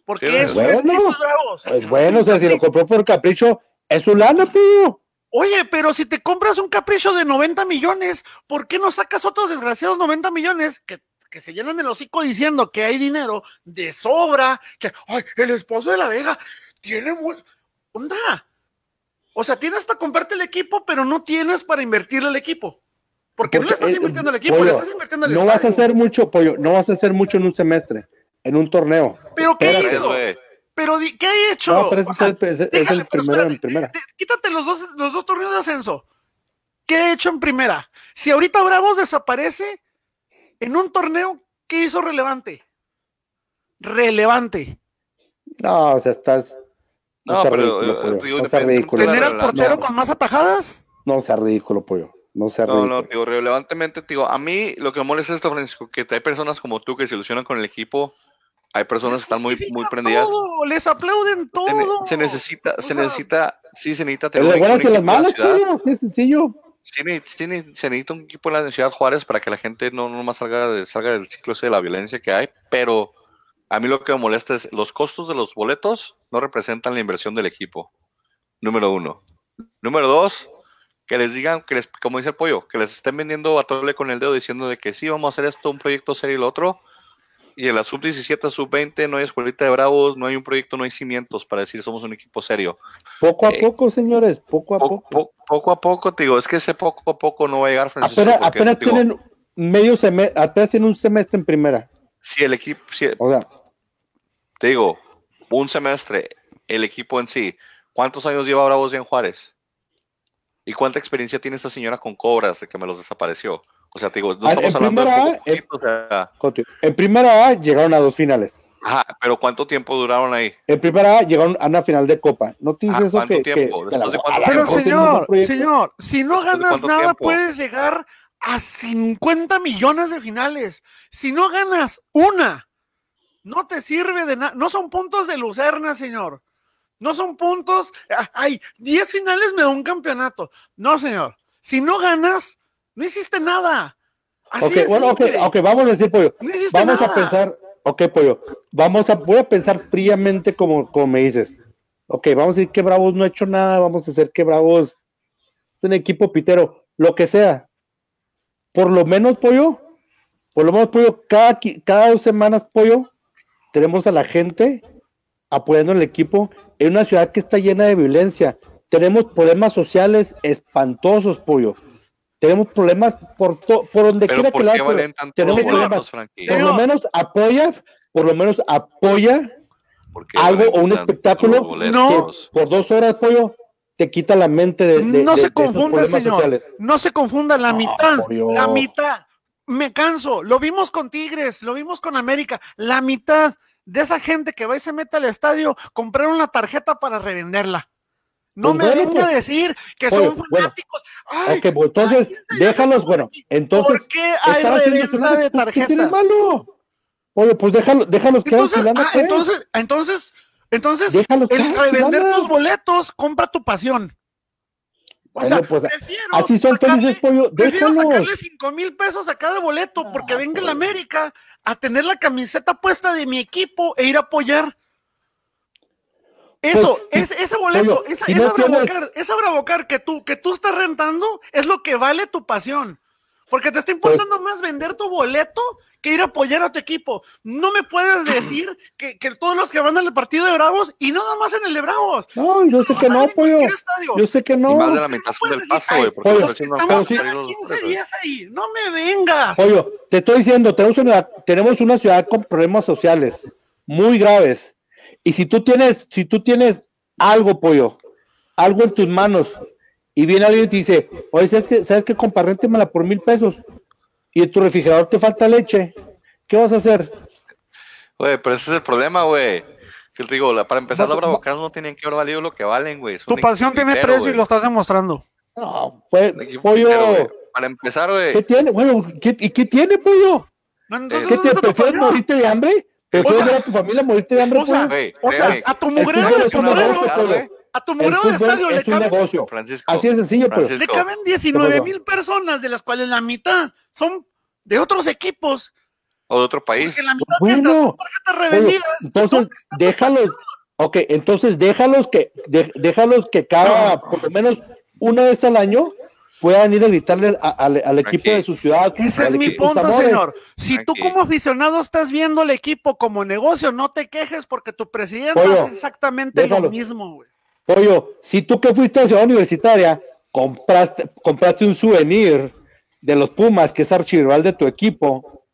Porque Sí, eso bueno. es Bravos. Pues bueno, o sea, si lo compró por capricho, es su lana, tío. Oye, pero si te compras un capricho de 90 millones, ¿por qué no sacas otros desgraciados 90 millones que, que se llenan el hocico diciendo que hay dinero de sobra? Que, ay, el esposo de la Vega tiene muy... Onda. O sea, tienes para comprarte el equipo, pero no tienes para invertirle al equipo. Porque, no le estás eh, invirtiendo al equipo, pollo, le estás invirtiendo al No vas a hacer mucho, pollo, no vas a hacer mucho en un semestre, en un torneo. ¿Pero qué Espérate. hizo? ¿Pero qué ha hecho? No, pero ese O sea, es el, es el déjale, pero primero en primera. quítate los dos, los dos torneos de ascenso. ¿Qué ha hecho en primera? Si ahorita Bravos desaparece en un torneo, ¿qué hizo relevante? Relevante. No, o sea, estás. No, No, sea pero, ridículo, eh, pollo. digo, no sea depende- ridículo. ¿Tener al portero no. con más atajadas? No sea ridículo, pollo. No sea No, ridículo. no, digo, relevantemente, digo, a mí lo que me molesta es esto, Francisco, que hay personas como tú que se ilusionan con el equipo, hay personas que están muy, muy prendidas. todo, les aplauden todo. Se, ne- se necesita, O se sea, necesita, sí se necesita Pero tener y un las equipo en la malas, ciudad. pollo. Qué sencillo. Sí, sí se necesita un equipo en la ciudad Juárez para que la gente no nomás salga, de- salga del ciclo ese de la violencia que hay, pero a mí lo que me molesta es los costos de los boletos no representan la inversión del equipo. Número uno. Número dos, que les digan, que les, como dice el pollo, que les estén vendiendo a tole con el dedo diciendo de que sí, vamos a hacer esto, un proyecto serio y lo otro. Y en la sub-17, sub-20 no hay escuelita de bravos, no hay un proyecto, no hay cimientos para decir somos un equipo serio. Poco a Eh, poco, señores. Poco a Poco, poco. po- poco a poco, te digo, es que ese poco a poco no va a llegar, Francisco. Apenas, apenas tienen medio semestre, apenas tienen un semestre en primera. si el equipo, si- O sea, te digo, un semestre, el equipo en sí, ¿cuántos años lleva Bravos en Juárez? ¿Y cuánta experiencia tiene esta señora con cobras de que me los desapareció? O sea, te digo, no Ah, estamos en hablando de primera, poquito, o sea, en primera A llegaron a dos finales. ajá, pero ¿cuánto tiempo duraron ahí? En primera A llegaron a una final de Copa. ¿No te dices Ah, eso ¿cuánto que, tiempo? que- ¿Después de a cuánto la Pero tiempo? señor, señor, si no ¿Después de ganas nada, tiempo? puedes llegar a 50 millones de finales. Si no ganas una, no te sirve de nada. No son puntos de lucerna, señor. No son puntos. ah, Ay, 10 finales me da un campeonato. No, señor. Si no ganas, No hiciste nada. Así Ok, de bueno, ok, simple. ok, vamos a decir, pollo. No hiciste Vamos a nada. pensar, ok, pollo. Vamos a, voy a pensar fríamente como, como me dices. Ok, vamos a decir que Bravos no ha hecho nada, vamos a hacer que Bravos es un equipo pitero, lo que sea. Por lo menos, pollo, por lo menos, pollo, cada, cada dos semanas, pollo, tenemos a la gente apoyando al equipo en una ciudad que está llena de violencia. Tenemos problemas sociales espantosos, pollo. Tenemos problemas por, to- por donde Pero quiera que ¿por la valen tenemos problemas. Por lo menos apoya, por lo menos apoya ¿Por qué algo o un espectáculo que por dos horas, pollo, te quita la mente de, de- no de- se de esos confunda, señor. sociales. No se confunda la No, mitad. pollo. La mitad. Me canso. Lo vimos con Tigres, lo vimos con América. La mitad de esa gente que va y se mete al estadio compraron la tarjeta para revenderla. No Pues me bueno, venga a pues. decir que Oye, son bueno. fanáticos. Ay, Ok, pues entonces, déjalos, bueno, entonces, ¿Por qué hay reventa de pues, ¿qué tiene tarjetas? malo? Oye, pues déjalo, déjalos que Entonces, lana, ah, entonces, entonces, entonces, que el revender tus boletos compra tu pasión. O Bueno, sea, pues, prefiero así son sacarle- felices, pollo, Prefiero déjalos. sacarle cinco mil pesos a cada boleto porque Ah, venga el pollo. América a tener la camiseta puesta de mi equipo e ir a apoyar. Eso, Pues, ese, ese boleto, pollo, esa, si esa no tienes- Bravocar, esa Bravocar que tú, que tú estás rentando es lo que vale tu pasión. Porque te está Pues importando más vender tu boleto que ir a apoyar a tu equipo. No me puedes decir que, que todos los que van al partido de Bravos y no nada más en el de Bravos. No, yo sé que no, pollo. Yo sé que Y más de no. la mitad puedes del paso, güey, porque pollo, están haciendo Estamos capas sí. para ir cada los 15 presos. días ahí. No me vengas. Pollo, te estoy diciendo, tenemos una, tenemos una ciudad con problemas sociales muy graves. Y si tú tienes, si tú tienes algo, pollo, algo en tus manos, y viene alguien y te dice, oye, ¿sabes qué? ¿Sabes qué? Compa, réntemela por mil pesos. Y en tu refrigerador te falta leche. ¿Qué vas a hacer? Güey, pero ese es el problema, güey. Que te digo, la- para empezar, No, los no. tienen que haber valido lo que valen, güey. Tu pasión tiene precio y lo estás demostrando. No, fue, güey. pollo. Para empezar, güey. ¿Qué tiene? Bueno, ¿qué, ¿y qué tiene, pollo? No, entonces, ¿Qué ¿dónde te prefieres morirte de hambre? ¿Prefieres O sea- ver a tu familia morirte de hambre, o sea, pollo? Güey, O sea, a tu El mugrero fútbol de a tu El mugrero de estadio le es caben, negocio. Francisco. Así de sencillo, pues. Francisco. le caben 19 pasó? mil personas, de las cuales la mitad son de otros equipos. O de otro país. Porque la mitad Bueno, de estas son revendidas. entonces, ¿Dónde está tu déjalos. Ok, entonces déjalos que, de- déjalos que cada, por lo menos una vez al año, puedan ir a gritarle a- al, al equipo Aquí. de su ciudad. Ese es mi punto, señor. Si tú como aficionado estás viendo el equipo como negocio, no te quejes porque tu presidente hace exactamente déjalo. lo mismo, güey. Pollo, si tú que fuiste a Ciudad Universitaria, compraste, compraste un souvenir de los Pumas, que es archirrival de tu equipo,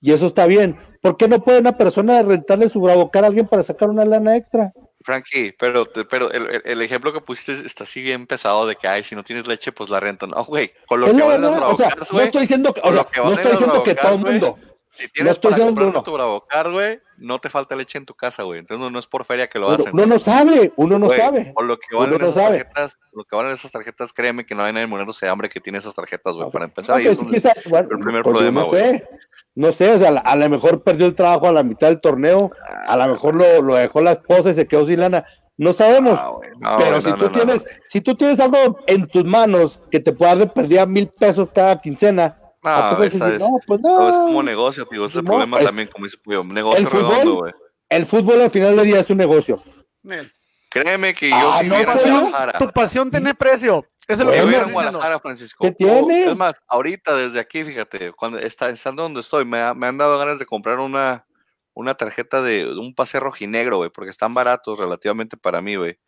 y eso está bien, ¿por qué no puede una persona rentarle su bravocar a alguien para sacar una lana extra? Frankie, pero, pero el, ejemplo que pusiste está así bien pesado de que, ay, si no tienes leche, pues la rento. No, güey, con lo Es que valen las verdad, o sea, bravocars, no güey. estoy diciendo que, o sea, no estoy diciendo que todo el güey, mundo. Si tienes estoy para diciendo, no. tu bravocar, güey, no te falta leche en tu casa, güey. Entonces no, no es por feria que lo Uno, hacen. uno no sabe, uno no Güey, sabe. Por lo que Uno valen no esas sabe. tarjetas, lo que valen esas tarjetas, créeme que no hay nadie muriéndose de hambre que tiene esas tarjetas, güey. Para empezar, No, ahí es quizá- bueno, el primer pues, problema, no güey. sé, no sé, o sea, a lo mejor perdió el trabajo a la mitad del torneo, a lo mejor lo, lo dejó la esposa y se quedó sin lana, no sabemos. Ah, no, Pero si no, tú tienes, si tú tienes algo en tus manos que te pueda dar perdida mil pesos cada quincena, ¿a No, poco vas a esta es- no, pues no, no. es como negocio, tío. Ese es el No, problema es- también, como dice Puyo. Negocio el fútbol- redondo, güey. El fútbol al final del día es un negocio. Créeme que yo Ah, si no, pues, Guadalajara, Tu pasión tiene precio. Eso es lo yo que estás en. Guadalajara, Francisco. ¿Qué tiene? O, es más, ahorita desde aquí, fíjate, cuando está, estando donde estoy, me, ha- me han dado ganas de comprar una, una tarjeta de un pase rojinegro, güey, porque están baratos relativamente para mí, güey.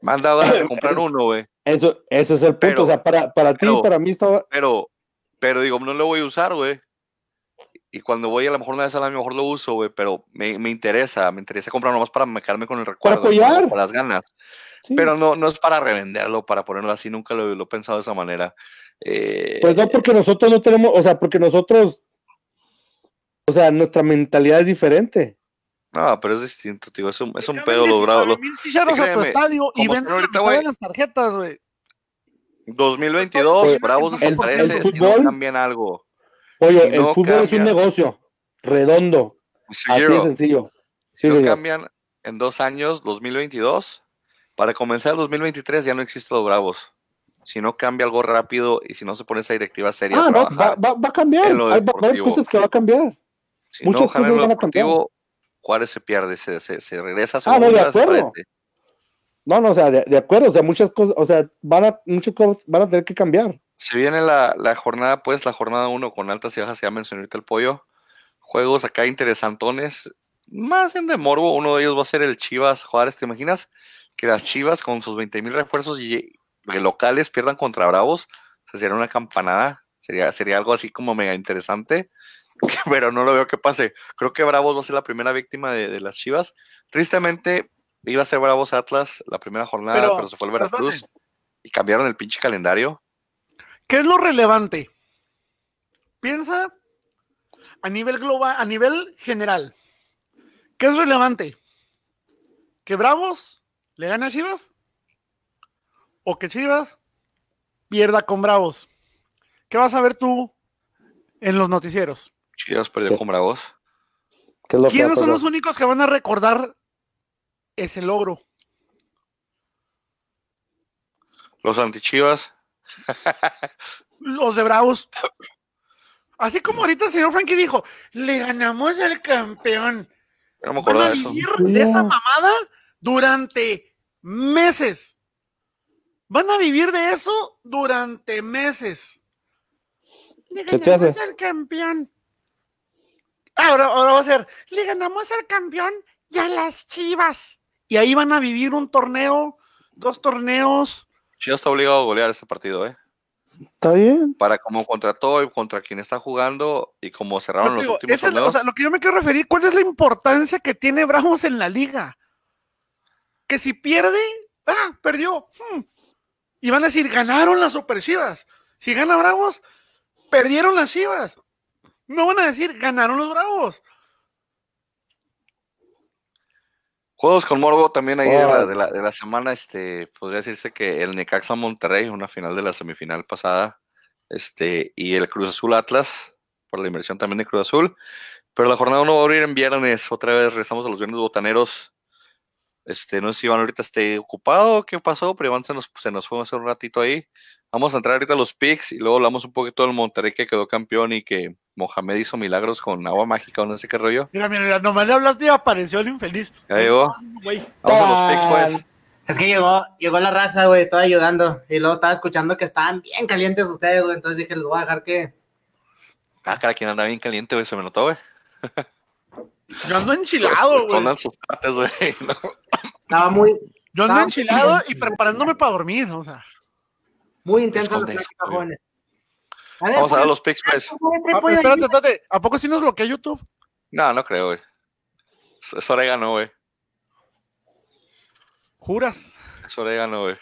Me han dado ganas de comprar uno, güey. Eso, eso es el punto. Pero- o sea, para, para ti para mí estaba. Pero, pero digo, no lo voy a usar, güey. Y cuando voy a lo mejor una vez al año, mejor lo uso, güey, pero me, me interesa, me interesa comprar nomás para quedarme con el recuerdo, ¿no? apoyar. con las ganas. sí. Pero no, no es para revenderlo, para ponerlo así, nunca lo, lo he pensado de esa manera. Eh, Pues no, porque nosotros no tenemos, o sea, porque nosotros, o sea, nuestra mentalidad es diferente. no, pero es distinto, tío, es un, es un pedo caben los bravos. 19 mil chicharos a tu créeme, estadio y la ahorita, las tarjetas, güey. 2022, Pues, Bravos el- desaparece el si no cambian algo. Oye, Si el fútbol es un negocio redondo, así de sencillo. si no cambian en dos años, 2022, para comenzar el 2023 ya no existen los Bravos. si no cambia algo rápido y si no se pone esa directiva seria. Ah, va, va, va a cambiar. Hay varias cosas que va a cambiar. Si muchas no en cosas lo van a cambiar. Juárez se pierde, se, se, se regresa a Ah, no, de segunda, se acuerdo. No, no, o sea, de, acuerdo, o sea, muchas cosas, o sea, van a, muchas cosas van a tener que cambiar. Se viene la, la jornada, pues, la jornada 1 con altas y bajas, ya mencioné ahorita el pollo. Juegos acá interesantones, más bien de morbo. Uno de ellos va a ser el Chivas Juárez. ¿Te imaginas que las Chivas con sus 20 mil refuerzos y locales pierdan contra Bravos? O sea, sería una campanada, sería, sería algo así como mega interesante, pero no lo veo que pase. Creo que Bravos va a ser la primera víctima de, de las Chivas. Tristemente, iba a ser Bravos Atlas la primera jornada, pero, Pero, se fue el pero Veracruz y cambiaron el pinche calendario. ¿Qué es lo relevante? Piensa a nivel global, a nivel general. ¿Qué es relevante? ¿Que Bravos le gane a Chivas? ¿O que Chivas pierda con Bravos? ¿Qué vas a ver tú en los noticieros? Chivas perdió con Bravos. ¿Qué es lo que va a ¿Quiénes son los únicos que van a recordar ese logro? Los antichivas. Los de Bravos. Así como ahorita el señor Frankie dijo, le ganamos al campeón. No me Van a de eso. vivir de esa mamada durante meses. Van a vivir de eso durante meses. Le ¿Qué te ganamos hace? al campeón. Ahora, ahora va a ser, le ganamos al campeón y a las chivas. Y ahí van a vivir un torneo, dos torneos. Chivas está obligado a golear este partido, ¿eh? Está bien. Para como contra todo y contra quien está jugando y como cerraron los últimos torneos. o sea, lo que yo me quiero referir, ¿cuál es la importancia que tiene Bravos en la liga? Que si pierde, ah, perdió. hmm. Y van a decir, ganaron las Super Chivas. Si gana Bravos, perdieron las Chivas. No van a decir, ganaron los Bravos. Juegos con Morbo también ahí de, la, de la- de la semana, este, podría decirse que el Necaxa Monterrey, una final de la semifinal pasada, este, y el Cruz Azul Atlas, por la inversión también de Cruz Azul. Pero la jornada 1 va a abrir en viernes, otra vez regresamos a los viernes botaneros. Este, no sé si Iván ahorita esté ocupado, qué pasó, pero Iván se nos, se nos fue hace un ratito ahí. Vamos a entrar ahorita a los picks y luego hablamos un poquito del Monterrey que quedó campeón y que Mohamed hizo milagros con agua mágica o no sé qué rollo. Mira, mira, mira, nomás le hablaste y apareció el infeliz. Ya llegó. Vamos a los picks, pues. Es que llegó, llegó la raza, güey, estaba ayudando. Y luego estaba escuchando que estaban bien calientes ustedes, güey. Entonces dije, les voy a dejar que. Ah, cara, quien anda bien caliente, güey, se me notó, güey. Yo ando enchilado, güey. Sus partes, güey. ¿no? Estaba muy, Yo ando enchilado y preparándome para dormir, o sea. muy intensa la Esconde, plática, esconde. jóvenes. A ver, Vamos a ver pues, los picks, pues. Ah, pollo espérate, espérate. ¿A poco sí nos bloquea YouTube? No, no creo, güey. Es, orégano, güey. ¿Juras? Es orégano, güey.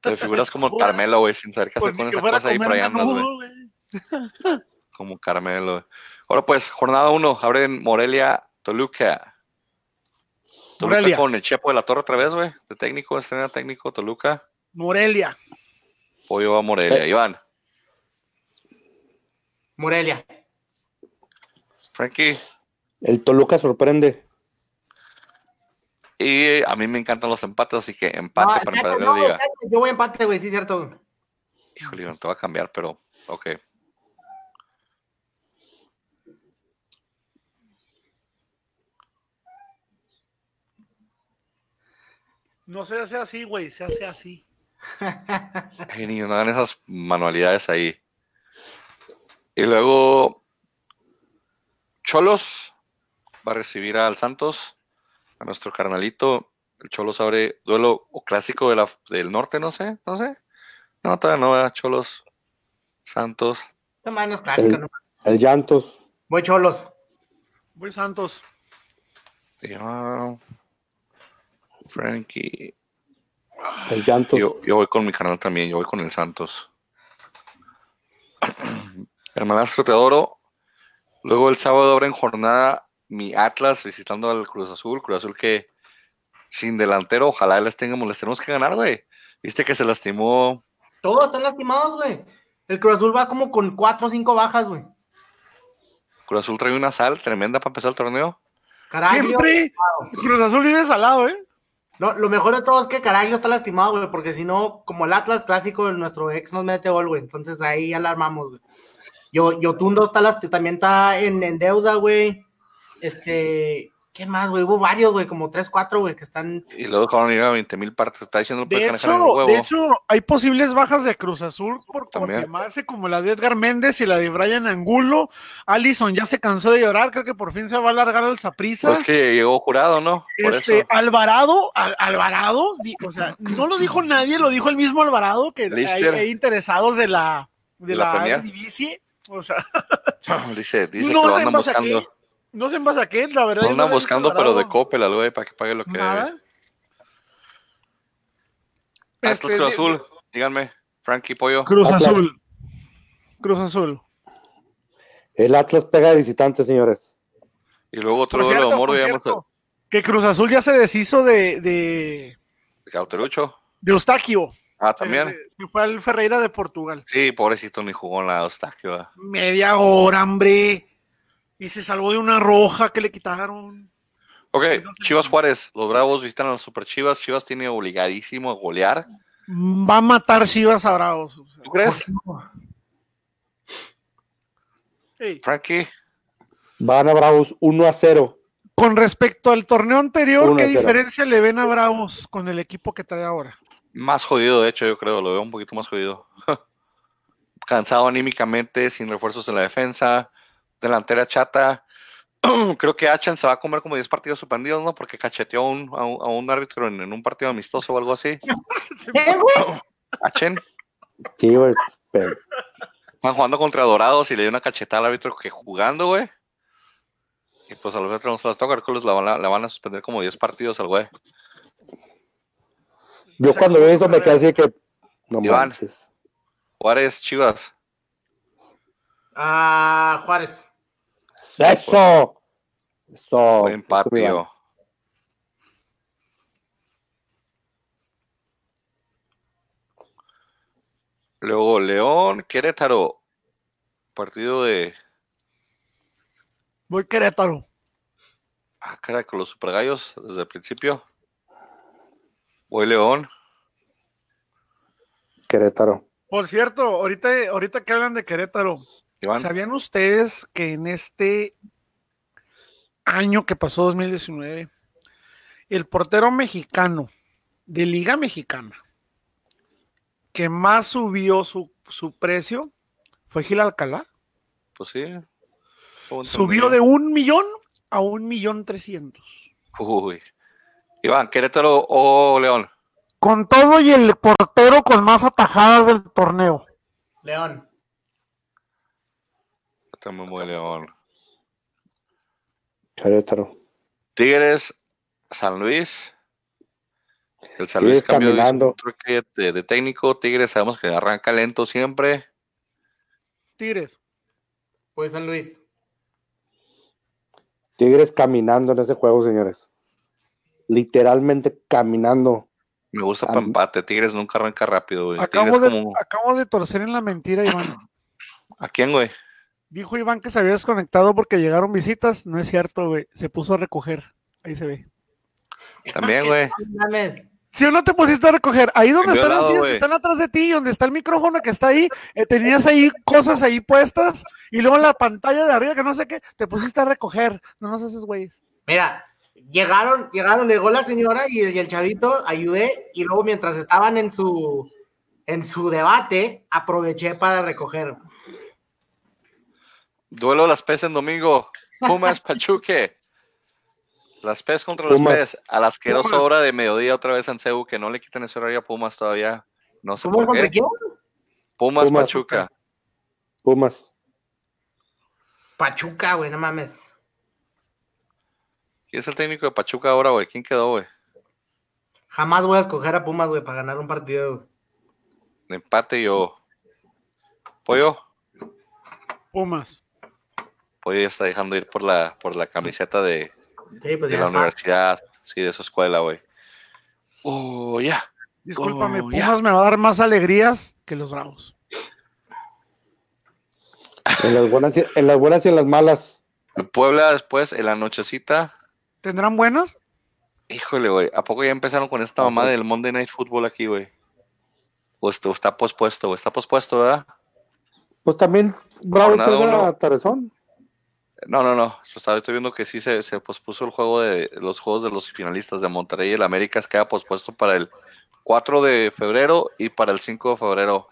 Te figuras como Carmelo, güey, sin saber qué hacer Pues con esa cosa ahí por comer ahí andas, güey. Como Carmelo, güey. Ahora pues, jornada 1, abren Morelia, Toluca. Toluca Morelia. con el Chepo de la Torre otra vez, güey. De técnico, estrena técnico, Toluca. Morelia. Pollo a Morelia. Eh. Iván, Morelia. Frankie. El Toluca sorprende. Y a mí me encantan los empates, así que empate No, para espérate, empatar no, la liga. espérate, yo voy a empate, güey, sí, cierto. Híjole, no te va a cambiar, pero ok. No se hace así, güey, se hace así. Ay, niño, no hagan esas manualidades ahí. Y luego Cholos va a recibir al Santos, a nuestro carnalito. El Cholos abre duelo o clásico de la, del norte, no sé, no sé. No, todavía no, ¿verdad? Cholos, Santos. Es clásica, El- ¿no? El Llantos. Voy cholos. Voy Santos. Frankie. El Llantos. Yo, yo voy con mi canal también, yo voy con el Santos. Hermanastro Teodoro. Luego el sábado abren jornada mi Atlas visitando al Cruz Azul. Cruz Azul que sin delantero, ojalá les tengamos, les tenemos que ganar, güey. Viste que se lastimó. Todos están lastimados, güey. El Cruz Azul va como con cuatro o cinco bajas, güey. Cruz Azul trae una sal tremenda para empezar el torneo. Carajo. Siempre Cruz Azul vive salado, ¿eh? No, lo mejor de todo es que Caraglio está lastimado, güey, porque si no, como el Atlas clásico, nuestro ex nos mete gol, güey. Entonces ahí ya la armamos, güey. Yo, Yotundo está lasti- también está en, en deuda, güey. Este, ¿quién más, güey? Hubo varios, güey, como tres, cuatro, güey, que están. Y luego dejaron ir a 20 mil partes. Está diciendo puede De hecho, huevo. de hecho, hay posibles bajas de Cruz Azul por También. confirmarse, como la de Edgar Méndez y la de Brian Angulo. Allison ya se cansó de llorar, creo que por fin se va a alargar al Saprissa. Pues es que llegó jurado, ¿no? Por Este, eso. Alvarado, Al- Alvarado, di- o sea, no lo dijo nadie, lo dijo el mismo Alvarado, que hay, hay interesados de la, de De la la, Premier. O sea, Dice, dice no que lo sé en andan base a qué, buscando. no sé en base a qué, la verdad. Lo no andan buscando, pero de. Coppel al güey, para que pague lo que Nada. debe. Atlas Este, Cruz Azul, díganme. Frankie Pollo. Cruz Atlas. Azul. Cruz Azul. El Atlas pega de visitante, señores. Y luego otro Por duelo de digamos, que Cruz Azul ya se deshizo de, de, de Cauterucho. de Eustaquio, Ah, también. eh, que fue al Ferreira de Portugal. Sí, pobrecito, ni jugó en la Eustaquio. ¿verdad? Media hora, hombre. Y se salvó de una roja que le quitaron. Ok, Chivas Juárez. Los Bravos visitan a las Super Chivas. Chivas tiene obligadísimo a golear. Va a matar Chivas a Bravos. o sea. ¿Tú crees, Ey, Frankie? Van a Bravos 1 a 0. Con respecto al torneo anterior, ¿qué diferencia le ven a Bravos con el equipo que trae ahora? Más jodido, de hecho, yo creo. Lo veo un poquito más jodido. Cansado anímicamente, sin refuerzos en la defensa. Delantera chata. Creo que Achan se va a comer como 10 partidos suspendidos, ¿no? Porque cacheteó a un, a un, a un árbitro en, en un partido amistoso o algo así. ¿Qué, güey? Achen. Sí, güey. Están jugando contra Dorados y le dio una cachetada al árbitro que jugando, güey. Y pues a los otros no se las toca, creo que los la van a, la van a suspender como 10 partidos al güey. Yo cuando veo eso me quedé así que. No Iván. manches. Juárez, Chivas. Ah, Juárez. ¡Eso! Eso. Buen partido. Luego León, Querétaro. Partido de. Voy Querétaro. Ah, cara, con los Super Gallos desde el principio. Voy León. Querétaro. Por cierto, ahorita, ahorita que hablan de Querétaro, Iván. ¿sabían ustedes que en este año que pasó 2019, el portero mexicano de Liga Mexicana que más subió su, su precio fue Gil Alcalá? Pues sí. Subió de un millón a un millón trescientos. Uy. Iván, Querétaro o León. Con todo y el portero con más atajadas del torneo. León. Yo También voy León. Querétaro. Tigres, San Luis. El San Luis cambió de, de técnico. Tigres sabemos que arranca lento siempre. Tigres. Pues San Luis. Tigres caminando en ese juego, señores. Literalmente caminando. Me gusta para empate. Tigres nunca arranca rápido, güey. Acabo de, como... acabo de torcer en la mentira, Iván. ¿A quién, güey? Dijo Iván que se había desconectado porque llegaron visitas. No es cierto, güey. Se puso a recoger. Ahí se ve. También, güey. No mames. Si o no te pusiste a recoger, ahí donde están las sillas que güey. están atrás de ti, donde está el micrófono que está ahí, eh, tenías ahí cosas ahí puestas y luego la pantalla de arriba que no sé qué, te pusiste a recoger. No nos haces, güey. Mira, llegaron, llegaron, llegó la señora y, y el chavito, ayudé, y luego mientras estaban en su en su debate, aproveché para recoger. Duelo las PES en domingo. Pumas, Pachuque. Las PES contra los Pumas. PES. A la asquerosa Pumas. hora de mediodía otra vez en CEU. Que no le quiten ese horario a Pumas todavía. No sé ¿Cómo por contra qué. quién? Pumas, Pumas. Pachuca. Pumas. Pachuca, güey, no mames. ¿Quién es el técnico de Pachuca ahora, güey? ¿Quién quedó, güey? Jamás voy a escoger a Pumas, güey, para ganar un partido. güey. De empate yo. Pollo. Pumas. Pollo ya está dejando ir por la, por la camiseta de, Sí, pues de la fan. universidad. Sí, de su escuela, güey. Oh, ya. Discúlpame, Oh. Pumas me va a dar más alegrías que los Bravos. En las buenas y, en las, buenas y en las malas. Puebla después, en la nochecita. ¿Tendrán buenas? Híjole, güey. ¿A poco ya empezaron con esta mamá del Monday Night Football aquí, güey? O esto está pospuesto, güey. Está pospuesto, ¿verdad? Pues también, Bravo, uno. Tarezón. No, no, no. Estoy viendo que sí se, se pospuso el juego de los juegos de los finalistas de Monterrey y el Américas queda pospuesto para el 4 de febrero y para el 5 de febrero.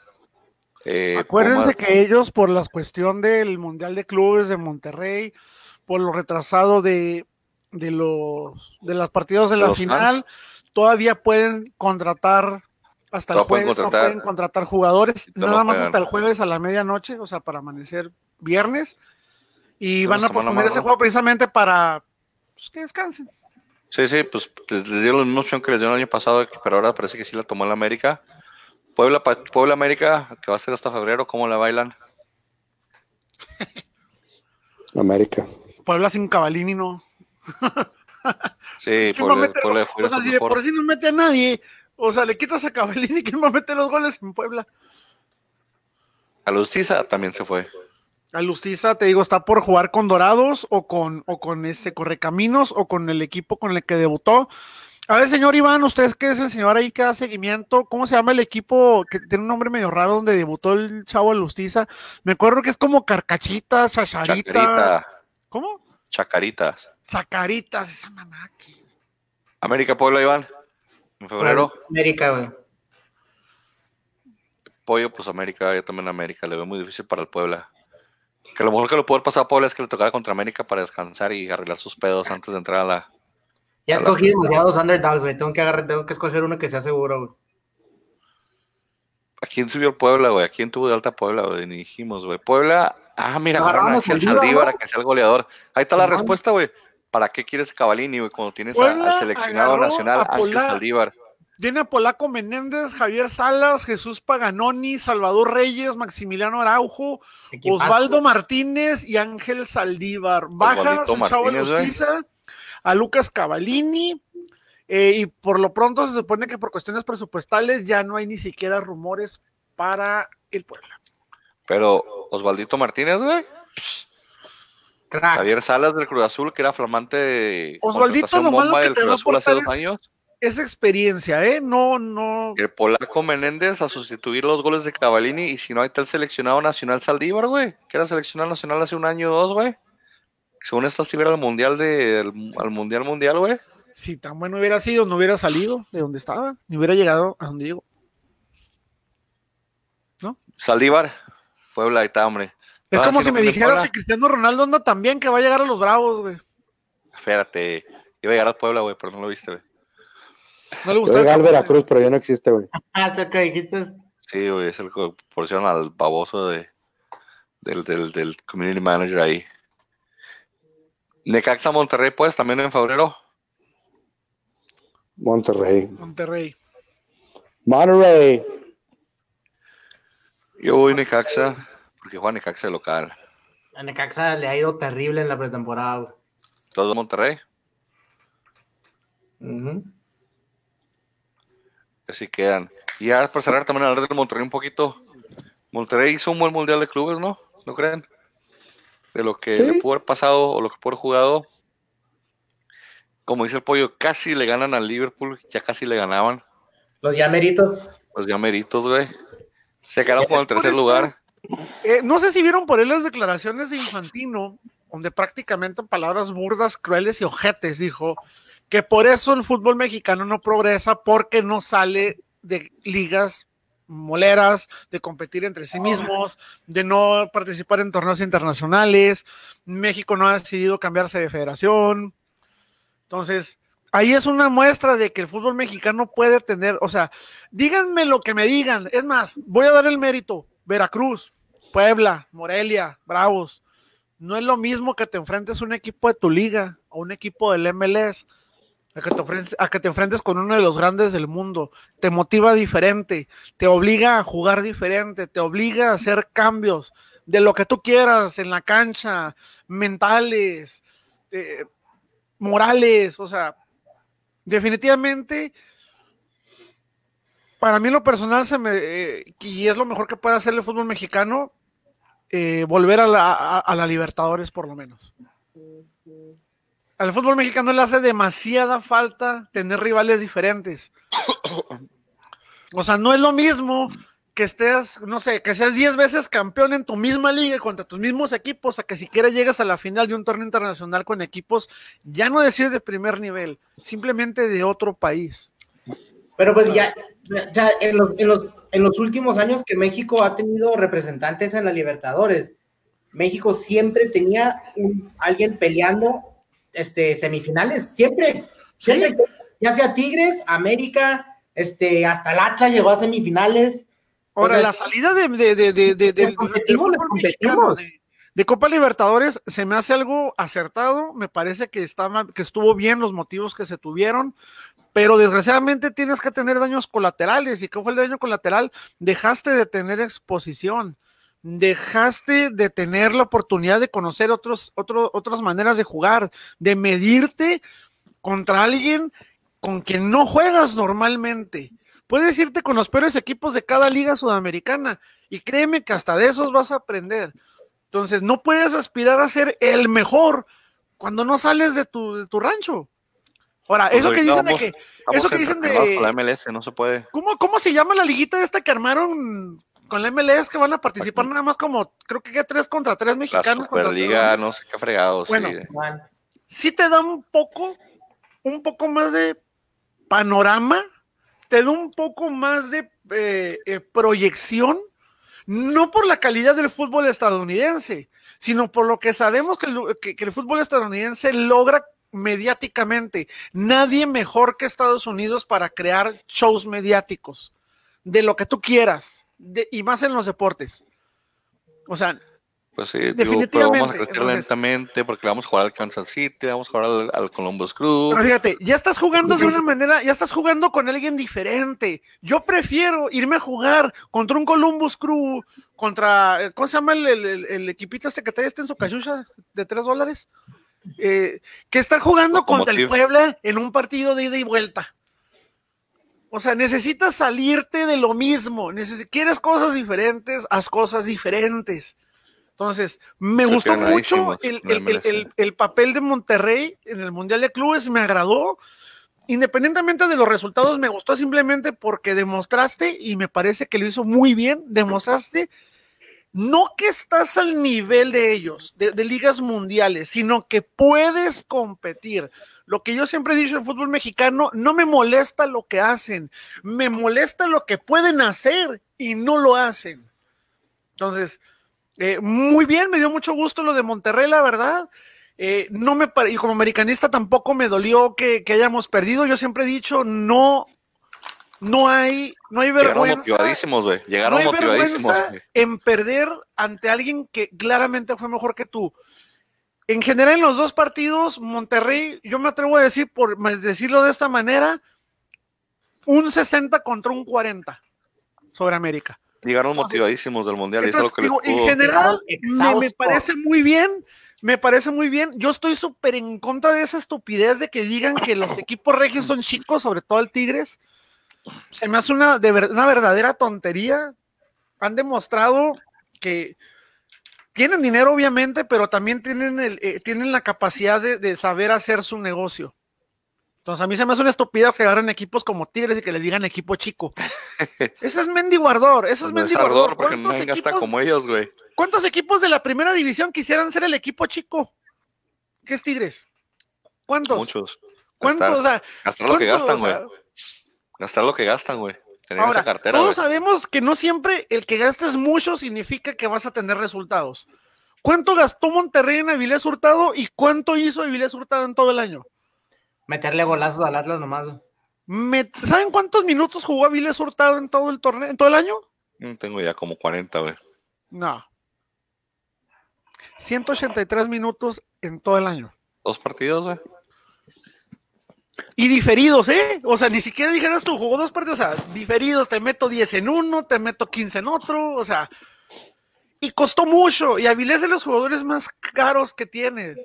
Eh, Acuérdense que ellos, por la cuestión del Mundial de Clubes de Monterrey, por lo retrasado de, de los de las partidos de la los final, todavía pueden contratar hasta el Todavía pueden jueves, no contratar. pueden contratar jugadores, nada más hasta el jueves a la medianoche, o sea, para amanecer viernes. Y van a posponer ese juego precisamente para pues, que descansen. Sí, sí, pues les, les dieron la misma opción que les dieron el año pasado, pero ahora parece que sí la tomó el América. Puebla, Puebla América, que va a ser hasta febrero, ¿cómo la bailan? América. Puebla sin Cavalini, no. Sí, ¿Quién va a Puebla, meter o sea, si mejor. por si no mete a nadie, o sea, le quitas a Cavallini, ¿quién va a meter los goles en Puebla? A Lustiza también se fue. A Lustiza, te digo, está por jugar con Dorados o con, o con ese Correcaminos o con el equipo con el que debutó. A ver, señor Iván, usted que es el señor ahí que da seguimiento, ¿cómo se llama el equipo que tiene un nombre medio raro donde debutó el chavo de Lustiza? Me acuerdo que es como Carcachita, Chacharita. Chacarita, ¿Cómo? Chacaritas. Chacaritas, esa mamá. que- América Puebla, Iván. En febrero. América, güey. Pollo, pues América, yo también América. Le veo muy difícil para el Puebla. Que lo mejor que le puede pasar a Puebla es que le tocara contra América para descansar y arreglar sus pedos antes de entrar a la. Ya A escogí demasiados underdogs, güey. Tengo que agarrar, tengo que escoger uno que sea seguro, güey. ¿A quién subió el Puebla, güey? ¿A quién tuvo de alta Puebla, güey? Ni dijimos, güey. Puebla. Ah, mira, agarraron a Ángel Saldívar, a que sea el goleador. Ahí está la respuesta, güey. ¿Para qué quieres Cavalini, güey? Cuando tienes a- al seleccionado nacional a Ángel Saldívar. Tiene a Polaco Menéndez, Javier Salas, Jesús Paganoni, Salvador Reyes, Maximiliano Araujo, Equipazo. Osvaldo Martínez y Ángel Saldívar. Bajas Osvaldito el chavo. Lustiza, a Lucas Cavallini. eh, y por lo pronto se supone que por cuestiones presupuestales ya no hay ni siquiera rumores para el Puebla. Pero Osvaldito Martínez, güey. Crack. Javier Salas del Cruz Azul, que era flamante Osvaldito, lo malo bomba que del Cruz Azul hace dos es- años. Esa experiencia, ¿eh? No, no. El polaco Menéndez a sustituir los goles de Cavallini y si no hay tal seleccionado nacional Saldívar, güey, que era seleccionado nacional hace un año o dos, güey. Según esto, si hubiera al mundial de, al, al mundial mundial, güey. Si tan bueno hubiera sido, no hubiera salido de donde estaba, ni hubiera llegado a donde llegó. Saldívar, Puebla, ahí está, hombre. Es Ah, como si me dijeras que Cristiano Ronaldo anda tan bien que va a llegar a los Bravos, güey. Espérate, iba a llegar a Puebla, güey, pero no lo viste, güey. No le gustó. llegué al Veracruz, pero ya no existe, güey. Ah, eso que dijiste. Sí, güey, es el que al baboso de, del, del, del community manager ahí. Necaxa Monterrey, pues, también en febrero. Monterrey. Monterrey. Monterrey. Yo voy Necaxa, porque juega Necaxa de local. A Necaxa le ha ido terrible en la pretemporada, güey. Todos Monterrey, Ujú. así quedan. Y ya para cerrar también hablar del Monterrey un poquito. Monterrey hizo un buen mundial de clubes, ¿no? ¿No creen? De lo que Sí. le pudo haber pasado o lo que pudo haber jugado. Como dice el pollo, casi le ganan al Liverpool, ya casi le ganaban. Los llameritos. Pues ya meritos, güey. Se quedaron con el tercer lugar. Eh, no sé si vieron por él las declaraciones de Infantino, donde prácticamente en palabras burdas, crueles y ojetes dijo que por eso el fútbol mexicano no progresa porque no sale de ligas moleras, de competir entre sí mismos, de no participar en torneos internacionales. México no ha decidido cambiarse de federación. Entonces, ahí es una muestra de que el fútbol mexicano puede tener, o sea, díganme lo que me digan. Es más, voy a dar el mérito. Veracruz, Puebla, Morelia, Bravos. No es lo mismo que te enfrentes a un equipo de tu liga o un equipo del MLS, a que, te enfrentes, con uno de los grandes del mundo. Te motiva diferente, te obliga a jugar diferente, te obliga a hacer cambios de lo que tú quieras en la cancha, mentales, eh, morales, o sea, definitivamente para mí lo personal se me eh, y es lo mejor que puede hacer el fútbol mexicano eh, volver a la, a, a la Libertadores por lo menos. al fútbol mexicano le hace demasiada falta tener rivales diferentes. O sea, no es lo mismo que estés, no sé, que seas 10 veces campeón en tu misma liga contra tus mismos equipos, a que siquiera llegas a la final de un torneo internacional con equipos, ya no decir de primer nivel, simplemente de otro país. Pero pues ya, ya en, los, en, los, en los últimos años que México ha tenido representantes en la Libertadores, México siempre tenía un, alguien peleando este, semifinales, siempre, siempre, ya sea Tigres, América, este, hasta el Atlas llegó a semifinales. Ahora, la salida de, de, de, de, de, de, de Copa Libertadores se me hace algo acertado, me parece que, estaba, que estuvo bien los motivos que se tuvieron, pero desgraciadamente tienes que tener daños colaterales. ¿Y qué fue el daño colateral? Dejaste de tener exposición, dejaste de tener la oportunidad de conocer otros, otras maneras de jugar, de medirte contra alguien con quien no juegas normalmente. Puedes irte con los peores equipos de cada liga sudamericana y créeme que hasta de esos vas a aprender. Entonces, no puedes aspirar a ser el mejor cuando no sales de tu, de tu rancho. Ahora, pues eso que dicen de que. Eso que dicen de. la MLS, no se puede. ¿Cómo, ¿Cómo se llama la liguita esta que armaron con la MLS que van a participar nada más como, creo que tres contra tres mexicanos. La Superliga, no sé qué fregados. Bueno, sí. te da un poco, un poco más de panorama, te da un poco más de eh, eh, proyección no por la calidad del fútbol estadounidense, sino por lo que sabemos que el, fútbol estadounidense logra mediáticamente. Nadie mejor que Estados Unidos para crear shows mediáticos, de lo que tú quieras, y más en los deportes. O sea, pues sí, Definitivamente. vamos a crecer lentamente porque vamos a jugar al Kansas City, vamos a jugar al, Columbus Crew. Pero fíjate, ya estás jugando de una manera, ya estás jugando con alguien diferente. Yo prefiero irme a jugar contra un Columbus Crew, contra, ¿cómo se llama el, equipito este que trae este en su cachucha de tres dólares? Eh, que estar jugando contra el Puebla en un partido de ida y vuelta. O sea, necesitas salirte de lo mismo. quieres cosas diferentes, haz cosas diferentes. Entonces, me gustó mucho el, papel de Monterrey en el Mundial de Clubes, me agradó. Independientemente de los resultados, me gustó simplemente porque demostraste, y me parece que lo hizo muy bien, demostraste no que estás al nivel de ellos, de, de, ligas mundiales, sino que puedes competir. Lo que yo siempre he dicho en el fútbol mexicano, no me molesta lo que hacen, me molesta lo que pueden hacer y no lo hacen. Entonces, eh, muy bien, me dio mucho gusto lo de Monterrey, la verdad. Eh, no me y como americanista tampoco me dolió que, hayamos perdido. Yo siempre he dicho, no, no hay, no hay vergüenza. Llegaron motivadísimos, güey. Llegaron motivadísimos. En perder ante alguien que claramente fue mejor que tú. En general, en los dos partidos, Monterrey, yo me atrevo a decir, por decirlo de esta manera, un 60 contra un 40 sobre América. Llegaron motivadísimos del mundial. en general, me, parece muy bien. Me parece muy bien. Yo estoy súper en contra de esa estupidez de que digan que los equipos regios son chicos, sobre todo el Tigres. Se me hace una, de una verdadera tontería. Han demostrado que tienen dinero, obviamente, pero también tienen, el, eh, tienen la capacidad de, de saber hacer su negocio. Entonces a mí se me hace una estupidez que agarren equipos como Tigres y que les digan equipo chico. Ese es mendigo ardor, eso es pues mendigo ardor. porque no gasta como ellos, güey. ¿Cuántos equipos de la primera división quisieran ser el equipo chico? ¿Qué es Tigres? ¿Cuántos? Muchos. ¿Cuántos? Gastar, gastar lo que gastan, güey. gastar lo que gastan, güey. Tener esa cartera. Todos sabemos que no siempre el que gastes mucho significa que vas a tener resultados. ¿Cuánto gastó Monterrey en Avilés Hurtado y cuánto hizo Avilés Hurtado en todo el año? Meterle golazos al Atlas nomás. ¿Saben cuántos minutos jugó Avilés Hurtado en todo el torneo, en todo el año? No tengo ya como 40, güey. No. 183 minutos en todo el año. Dos partidos, güey. Y diferidos, ¿eh? O sea, ni siquiera dijeras tú, jugó dos partidos, o sea, diferidos, te meto 10 en uno, te meto 15 en otro, o sea, y costó mucho, y Avilés es de los jugadores más caros que tienes.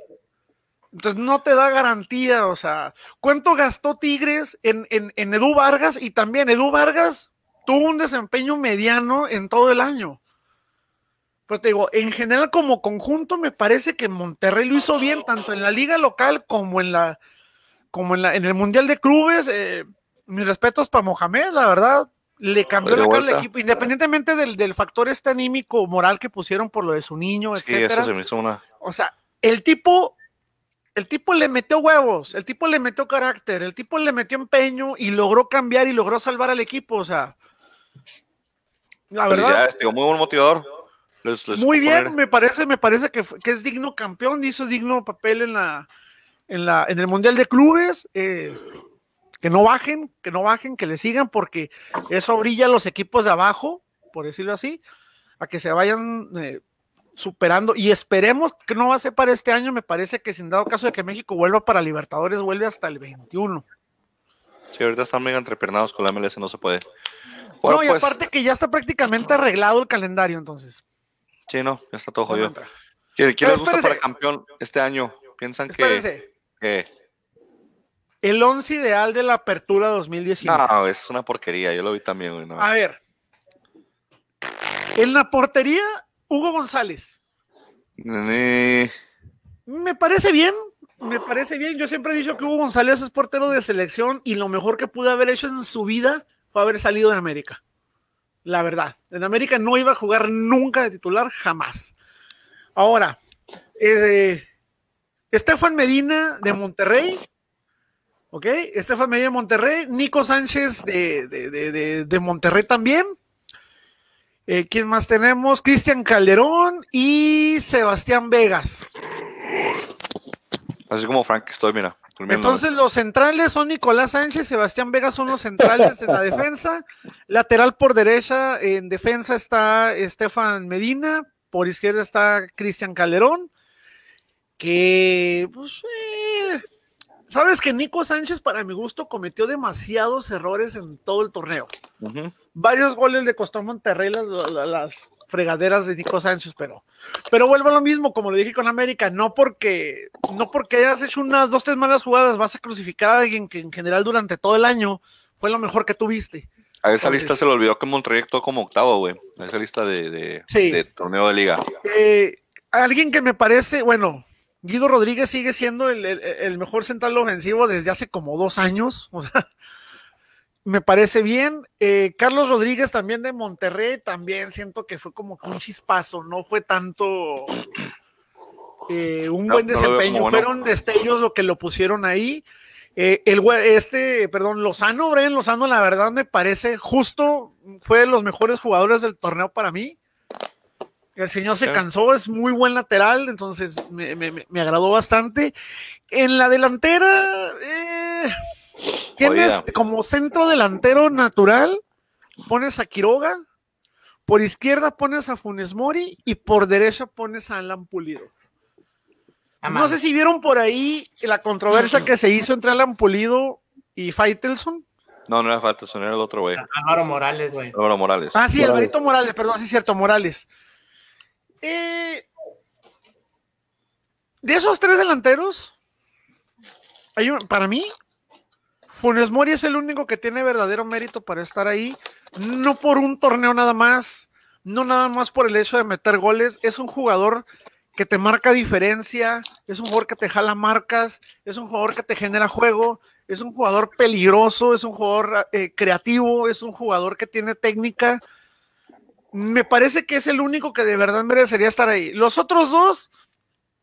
Entonces no te da garantía, o sea, ¿cuánto gastó Tigres en, en, Edu Vargas? Y también Edu Vargas tuvo un desempeño mediano en todo el año. Pero te digo, en general como conjunto me parece que Monterrey lo hizo bien, tanto en la liga local como en la, como en la, en el Mundial de Clubes. Eh, mis respetos para Mohamed, la verdad, le cambió De la cara al equipo, independientemente del, del factor este anímico moral que pusieron por lo de su niño, Sí, etcétera. eso se me hizo una. O sea, el tipo, el tipo le metió huevos, el tipo le metió carácter, el tipo le metió empeño y logró cambiar y logró salvar al equipo. O sea, la verdad, tío, muy buen motivador. Les- les muy bien, poner- me parece, me parece que es digno campeón, hizo digno papel en la, en la, en el Mundial de Clubes. eh, que no bajen, que no bajen, que le sigan, porque eso brilla a los equipos de abajo, por decirlo así, a que se vayan eh, superando. Y esperemos que no va a ser para este año, me parece que sin dado caso de que México vuelva para Libertadores, vuelve hasta el 21. Sí, ahorita están mega entrepernados con la MLS, no se puede. Bueno, no, y pues, aparte que ya está prácticamente arreglado el calendario, entonces. sí, no, ya está todo jodido. ¿Quién, les gusta para campeón este año? ¿Piensan que, el once ideal de la apertura 2019. No, es una porquería, yo lo vi también, güey. no. A ver. En la portería, Hugo González. Me parece bien, me parece bien. Yo siempre he dicho que Hugo González es portero de selección y lo mejor que pudo haber hecho en su vida fue haber salido de América. La verdad. En América no iba a jugar nunca de titular, jamás. Ahora, eh, Estefan Medina de Monterrey. ¿Ok? Estefan Medina de Monterrey. Nico Sánchez de- de- de- de Monterrey también. Eh, ¿Quién más tenemos? Cristian Calderón y Sebastián Vegas. Así como Frank, estoy, mira. Entonces los centrales son Nicolás Sánchez, Sebastián Vega son los centrales en la defensa. Lateral por derecha, en defensa está Estefan Medina, por izquierda está Cristian Calderón, que pues, eh, sabes que Nico Sánchez para mi gusto cometió demasiados errores en todo el torneo. Ujú. Varios goles le costó a Monterrey las, las- fregaderas de Nico Sánchez, pero, pero vuelvo a lo mismo, como lo dije con América, no porque, no porque hayas hecho unas dos, tres malas jugadas, vas a crucificar a alguien que en general durante todo el año fue lo mejor que tuviste. A esa Entonces- lista se le olvidó que Monterrey actuó como octavo, güey. A esa lista de, de, Sí. de torneo de liga. Eh, alguien que me parece, bueno, Guido Rodríguez sigue siendo el, el- el mejor central ofensivo desde hace como dos años. O sea, me parece bien. Eh, Carlos Rodríguez también de Monterrey, también siento que fue como que un chispazo, no fue tanto eh, un No, buen no desempeño, bueno. fueron destellos lo que lo pusieron ahí. Eh, el este, perdón, Lozano, Brian Lozano, la verdad me parece justo, fue de los mejores jugadores del torneo para mí. El señor se cansó, es muy buen lateral, entonces me, me- me- me agradó bastante. En la delantera, eh, tienes Jodida. como centro delantero natural, pones a Quiroga, por izquierda pones a Funes Mori y por derecha pones a Alan Pulido. No sé si vieron por ahí la controversia que se hizo entre Alan Pulido y Faitelson. No, no era falta, eso era el otro, güey. Álvaro Morales, güey. Álvaro Morales. Ah, sí, Morales. Alvarito Morales, perdón, sí es cierto, Morales. Eh, de esos tres delanteros, hay un- para mí, Funes Mori es el único que tiene verdadero mérito para estar ahí, no por un torneo nada más, no nada más por el hecho de meter goles, es un jugador que te marca diferencia, es un jugador que te jala marcas, es un jugador que te genera juego, es un jugador peligroso, es un jugador eh, creativo, es un jugador que tiene técnica. Me parece que es el único que de verdad merecería estar ahí. Los otros dos,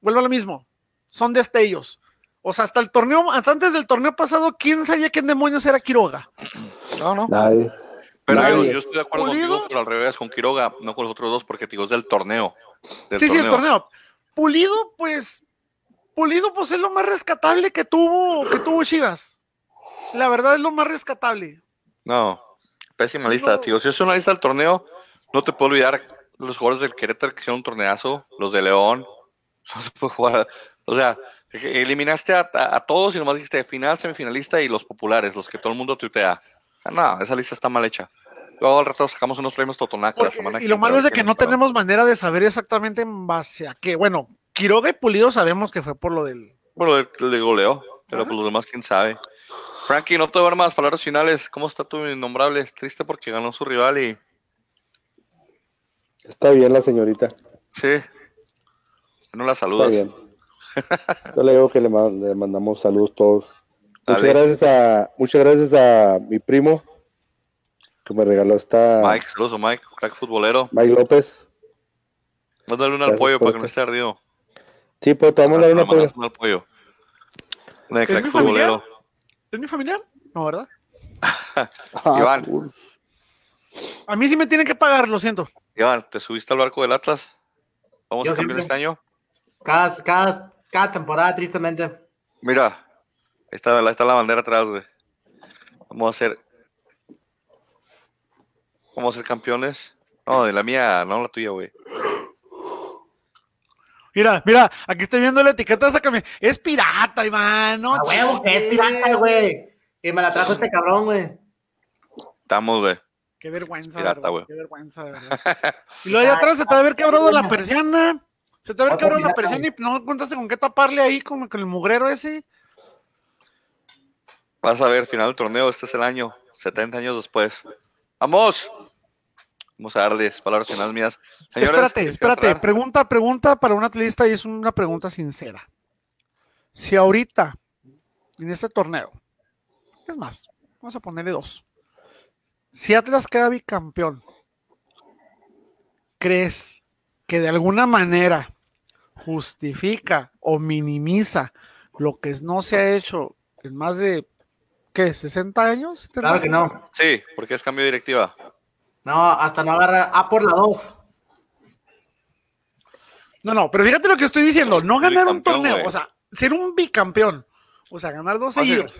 vuelvo a lo mismo, son destellos. O sea, hasta el torneo, hasta antes del torneo pasado, ¿quién sabía quién demonios era Quiroga? No, no. Nadie. Pero Nadie. yo, yo estoy de acuerdo Pulido. contigo, pero al revés, con Quiroga, no con los otros dos, porque digo, es del torneo. Del sí, sí, el torneo. torneo. Pulido, pues, Pulido, pues es lo más rescatable que tuvo, que tuvo Chivas. La verdad es lo más rescatable. No, pésima lista, No. tío. Si es una lista del torneo, no te puedo olvidar los jugadores del Querétaro que hicieron un torneazo, los de León. No se puede jugar. O sea, e- eliminaste a, a- a todos y nomás dijiste final, semifinalista y los populares, los que todo el mundo tuitea. Ah, No, esa lista está mal hecha. Luego al rato sacamos unos premios Totonaca la semana y lo malo es de que no tenemos tenemos manera de saber exactamente en base a qué. Bueno, Quiroga y Pulido sabemos que fue por lo del. Bueno, el, el de goleo, pero Ajá. pues los demás, quién sabe. Frankie, no te voy a dar más palabras finales. ¿Cómo está tu innombrable? Triste porque ganó su rival y Está bien la señorita. Sí. No la Está saludas. bien. Yo le digo que le, ma- le mandamos saludos todos. Muchas Dale. gracias a muchas gracias a mi primo que me regaló esta Mike, saludos a Mike, crack futbolero. Mike López. Mándale un al pollo para que no esté ardido. Sí, pues te vamos a dar una un al pollo. Una de ¿Es crack mi familiar? futbolero. ¿Es mi familiar? No, ¿verdad? Ah, Iván. cool. A mí sí me tienen que pagar, lo siento. Iván, ¿te subiste al barco del Atlas? ¿Vamos Yo a cambiar siempre. este año? Cada, cada, cada temporada, tristemente. Mira, ahí está, ahí está la bandera atrás, güey. Vamos a ser. Vamos a ser campeones. No, de la mía, no la tuya, güey. Mira, mira, aquí estoy viendo la etiqueta de esa camiseta. Es pirata, Iván, no A huevo, que es pirata, güey. Y me la trajo este cabrón, güey. Estamos, güey. Qué vergüenza, Pirata, ¿verdad? güey. Qué vergüenza, de verdad. Y luego allá atrás se te va a haber quebrado la persiana. Se te va a haber Otro quebrado la persiana y no contaste con qué taparle ahí como con el mugrero ese. Vas a ver, final del torneo, este es el año, 70 años después. ¡Vamos! Vamos a darles palabras finales mías. Señores, espérate, ¿quieres espérate. entrar? Pregunta, pregunta para un atleta y es una pregunta sincera. Si ahorita, en este torneo, es más, vamos a ponerle dos. Si Atlas queda bicampeón, ¿crees que de alguna manera justifica o minimiza lo que no se ha hecho en más de, ¿qué? ¿60 años? 70 Claro que no. Sí, porque es cambio de directiva. No, hasta no agarrar A por la 2. No, no, pero fíjate lo que estoy diciendo, no ganar un torneo, o sea, ser un bicampeón, o sea, ganar dos seguidos.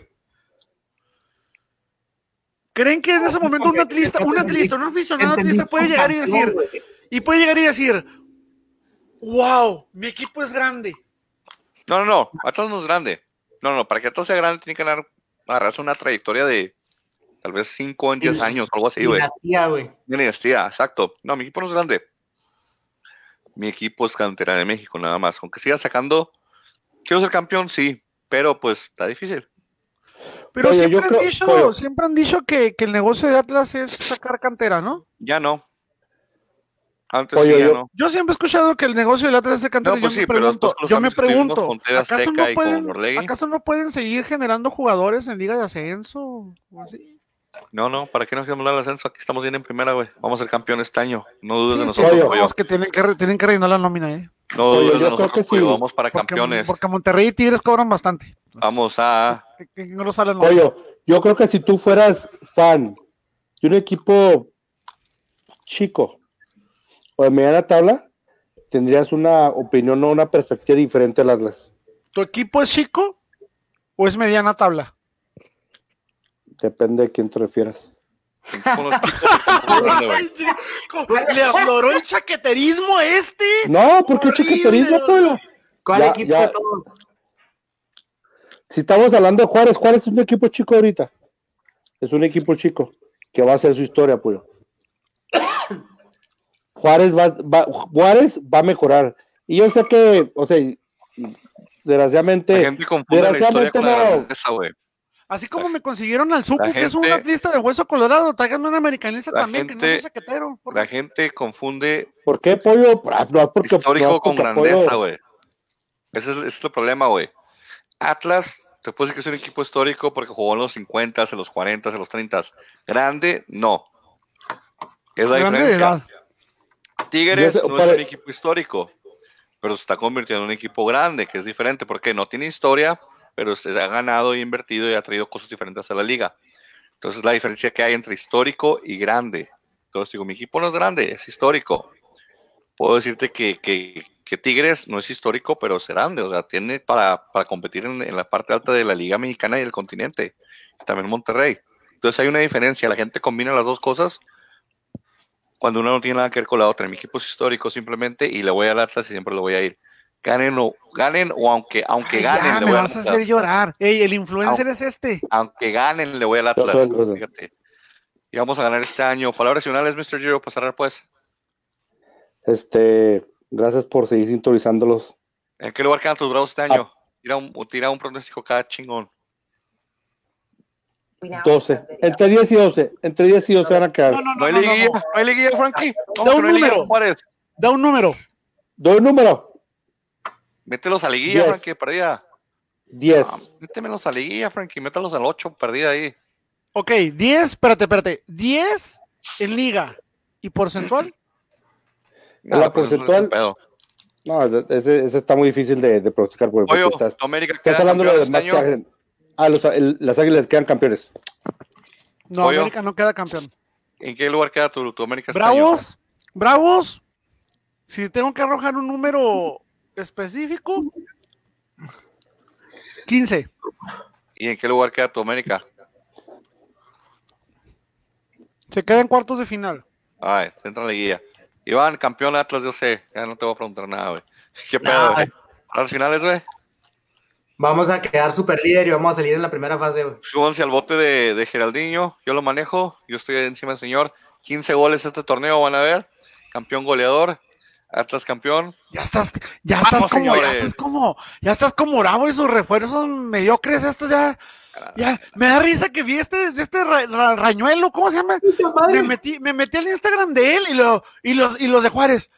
¿Creen que en ese momento un atlista, un atlista, un aficionado atlista puede llegar y decir, y puede llegar y decir, wow, mi equipo es grande? No, no, no. Atlas no es grande. No, no, para que Atlas sea grande tiene que ganar, agarrarse una trayectoria de tal vez 5 en 10 años, algo así, güey. Dinastía, güey. Dinastía, exacto. No, mi equipo no es grande. Mi equipo es cantera de México, nada más. Aunque siga sacando, quiero ser campeón, sí, pero pues está difícil. Pero Oye, siempre, han creo- dicho, siempre han dicho que, que el negocio de Atlas es sacar cantera, ¿no? Ya no. Antes Oye, sí, ya yo- no. Yo siempre he escuchado que el negocio del Atlas es de cantera. No, pues yo sí, me pregunto, yo me pregunto, ¿acaso no, pueden, Orlegui? ¿acaso no pueden seguir generando jugadores en Liga de Ascenso? o así? No, no, ¿para qué nos queremos dar el ascenso? Aquí estamos bien en primera, güey. Vamos a ser campeón este año. No dudes Sí, de nosotros, Oye, pollo. vamos, que tienen que, tienen que rellenar la nómina, ¿eh? No Oye, dudes yo de nosotros, que pollo. sí. Vamos para Porque, campeones. porque Monterrey y Tigres cobran bastante. Vamos a... Que, que no lo salen Oye, yo creo que si tú fueras fan de un equipo chico o de mediana tabla, tendrías una opinión o una perspectiva diferente al Atlas. ¿Tu equipo es chico o es mediana tabla? Depende de quién te refieras. Le afloró el chaqueterismo a este. No, porque Horrible, chiquiterismo, pollo. ¿Cuál Ya, equipo ya. de todos? Si estamos hablando de Juárez, Juárez es un equipo chico ahorita. Es un equipo chico que va a hacer su historia, pollo. Juárez va, va- Juárez va a mejorar. Y yo sé que, o sea, La desgraciadamente, gente confunde la historia con la desgraciadamente no. grandeza, güey. Así como me consiguieron al Zucu, que es un gente- atlista de hueso colorado. Tráiganme un americanista también, que no gente- es chaquetero. La gente confunde ¿por qué pollo? Ah, no, porque, histórico no, con grandeza, güey. Ese es, ese es el problema, güey. Atlas, te puedo decir que es un equipo histórico porque jugó en los 50, en los 40, en los 30. Grande, no. Es la Grande de diferencia. Tigres sé, no es un equipo histórico, pero se está convirtiendo en un equipo grande, que es diferente, porque no tiene historia, pero se ha ganado y invertido y ha traído cosas diferentes a la liga. Entonces, la diferencia que hay entre histórico y grande. Entonces, digo, mi equipo no es grande, es histórico. Puedo decirte que, que- que Tigres no es histórico, pero es grande, o sea, tiene para, para competir en, en la parte alta de la liga mexicana y del continente. También Monterrey. Entonces, hay una diferencia, la gente combina las dos cosas cuando uno no tiene nada que ver con la otra. Mi equipo es histórico simplemente y le voy al Atlas y siempre le voy a ir. Ganen o, ganen o aunque, aunque Ay, ganen, ya, le me voy al vas a hacer llorar. Ey, el influencer es este. Aunque ganen, le voy al Atlas. soy el gordo. Fíjate. Y vamos a ganar este año. Palabras finales, Mr. Giro, para cerrar, pues. Este, gracias por seguir sintonizándolos. ¿En qué lugar quedan tus bravos este Ah. año? Tira un, tira un pronóstico cada chingón. 12. Entre 10 y 12. Entre 10 y 12 van a quedar. No, no, No no, hay no, no, liguilla, Frankie. Da ¿Cómo que un número. Da un número. Doy un número. Mételos a liguilla, Diez. Frankie, perdida. 10. Ah, métemelos a liguilla, Frankie. Mételos al 8, perdida ahí. Ok, 10, espérate, espérate. 10 en liga. ¿Y porcentual? La pues, porcentual-. No, ese, ese- está muy difícil de, de pronosticar. Porque Oye, estás, América estás hablando de este más Ah, los- el- las águilas quedan campeones. No, Pollo. América no queda campeón. ¿En qué lugar queda tu, tu América este? Bravos, Bravos. Si tengo que arrojar un número específico, 15. ¿Y en qué lugar queda tu América? Se queda en cuartos de final. Ay, se entra en la liguilla. Iván, campeón Atlas, yo sé. Ya no te voy a preguntar nada, güey. ¿Qué pedo, Nah, güey? A las finales, güey. Vamos a quedar super líder y vamos a salir en la primera fase, güey. Súbanse al bote de, de Geraldinho. Yo lo manejo. Yo estoy encima del señor. 15 goles este torneo, van a ver. Campeón goleador. Atlas campeón. Ya estás, ya Vamos, estás como, ya estás como, ya estás como bravo y sus refuerzos mediocres, estos ya, ya, me da risa que vi este, este ra- ra- rañuelo, ¿cómo se llama? Me metí, me metí al Instagram de él y, lo, y, los, y los de Juárez.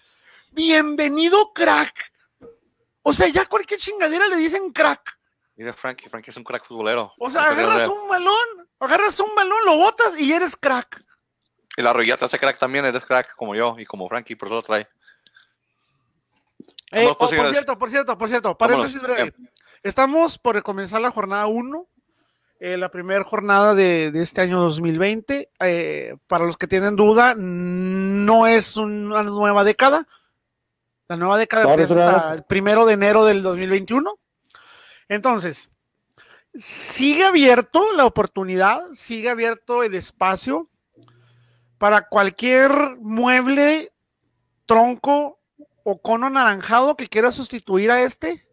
Bienvenido, crack. O sea, ya cualquier chingadera le dicen crack. Mira, Frankie. Frankie es un crack futbolero. O sea, te agarras un balón, agarras un balón, lo botas y eres crack. Y la rollata hace crack también. Eres crack como yo y como Frankie. Por eso lo trae. Eh, oh, pues, por señores. cierto, por cierto, por cierto, paréntesis breve. Estamos por comenzar la jornada 1, la primera jornada de, de este año 2020. Eh, para los que tienen duda, no es una nueva década. La nueva década es empieza el primero de enero del 2021. Entonces, sigue abierto la oportunidad, sigue abierto el espacio para cualquier mueble, tronco o cono anaranjado que quiera sustituir a este.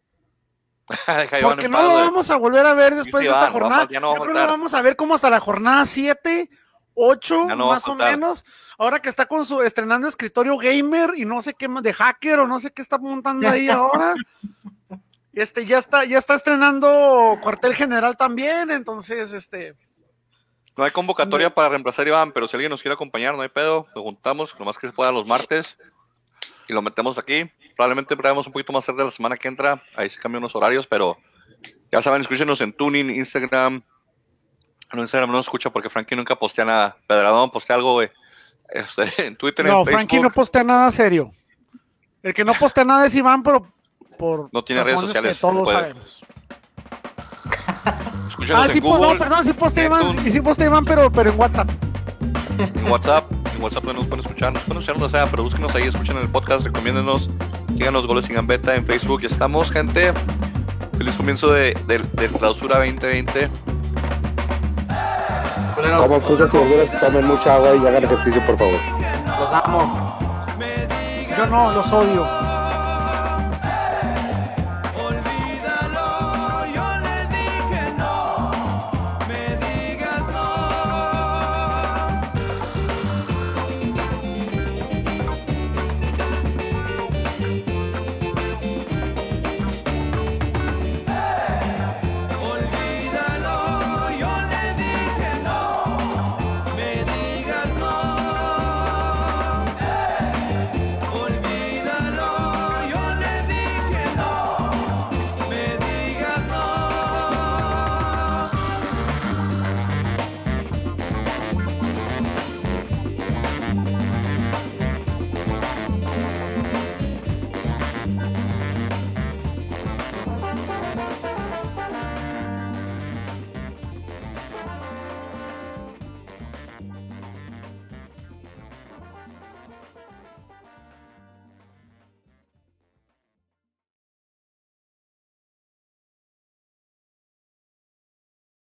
Porque no lo vamos a volver a ver después de esta jornada. Yo creo que lo vamos a ver como hasta la jornada 7, 8, Ya no va a más o menos. Ahora que está con su estrenando escritorio gamer y no sé qué más de hacker o no sé qué está montando ahí ahora. Este ya está, ya está estrenando cuartel general también, entonces este No hay convocatoria para reemplazar a Iván, pero si alguien nos quiere acompañar, no hay pedo. Lo juntamos, lo más que se pueda los martes y lo metemos aquí. Probablemente traemos un poquito más tarde la semana que entra. Ahí se cambian los horarios, pero ya saben, escúchenos en Tuning, Instagram. No, Instagram no escucha porque Frankie nunca postea nada. Pedradón postea algo, güey. Este, en Twitter, no, en Frankie no postea nada serio. El que no postea nada es Iván, pero por No tiene redes sociales, todos no sabemos. Escúchenos Ah, sí, en Google, no, perdón, sí postea en Iván, y sí postea Iván, pero, pero en WhatsApp. en WhatsApp. En WhatsApp nos pueden escuchar, nos pueden escuchar donde sea, pero búsquenos ahí, escuchen el podcast, recomiéndenos, sigan los goles sin gambeta en Facebook. Ya estamos, gente. Feliz comienzo de, de, de clausura 2020. Culeros, Como frutas y verduras, tomen mucha agua y hagan ejercicio, por favor. los amo. Yo no, los odio.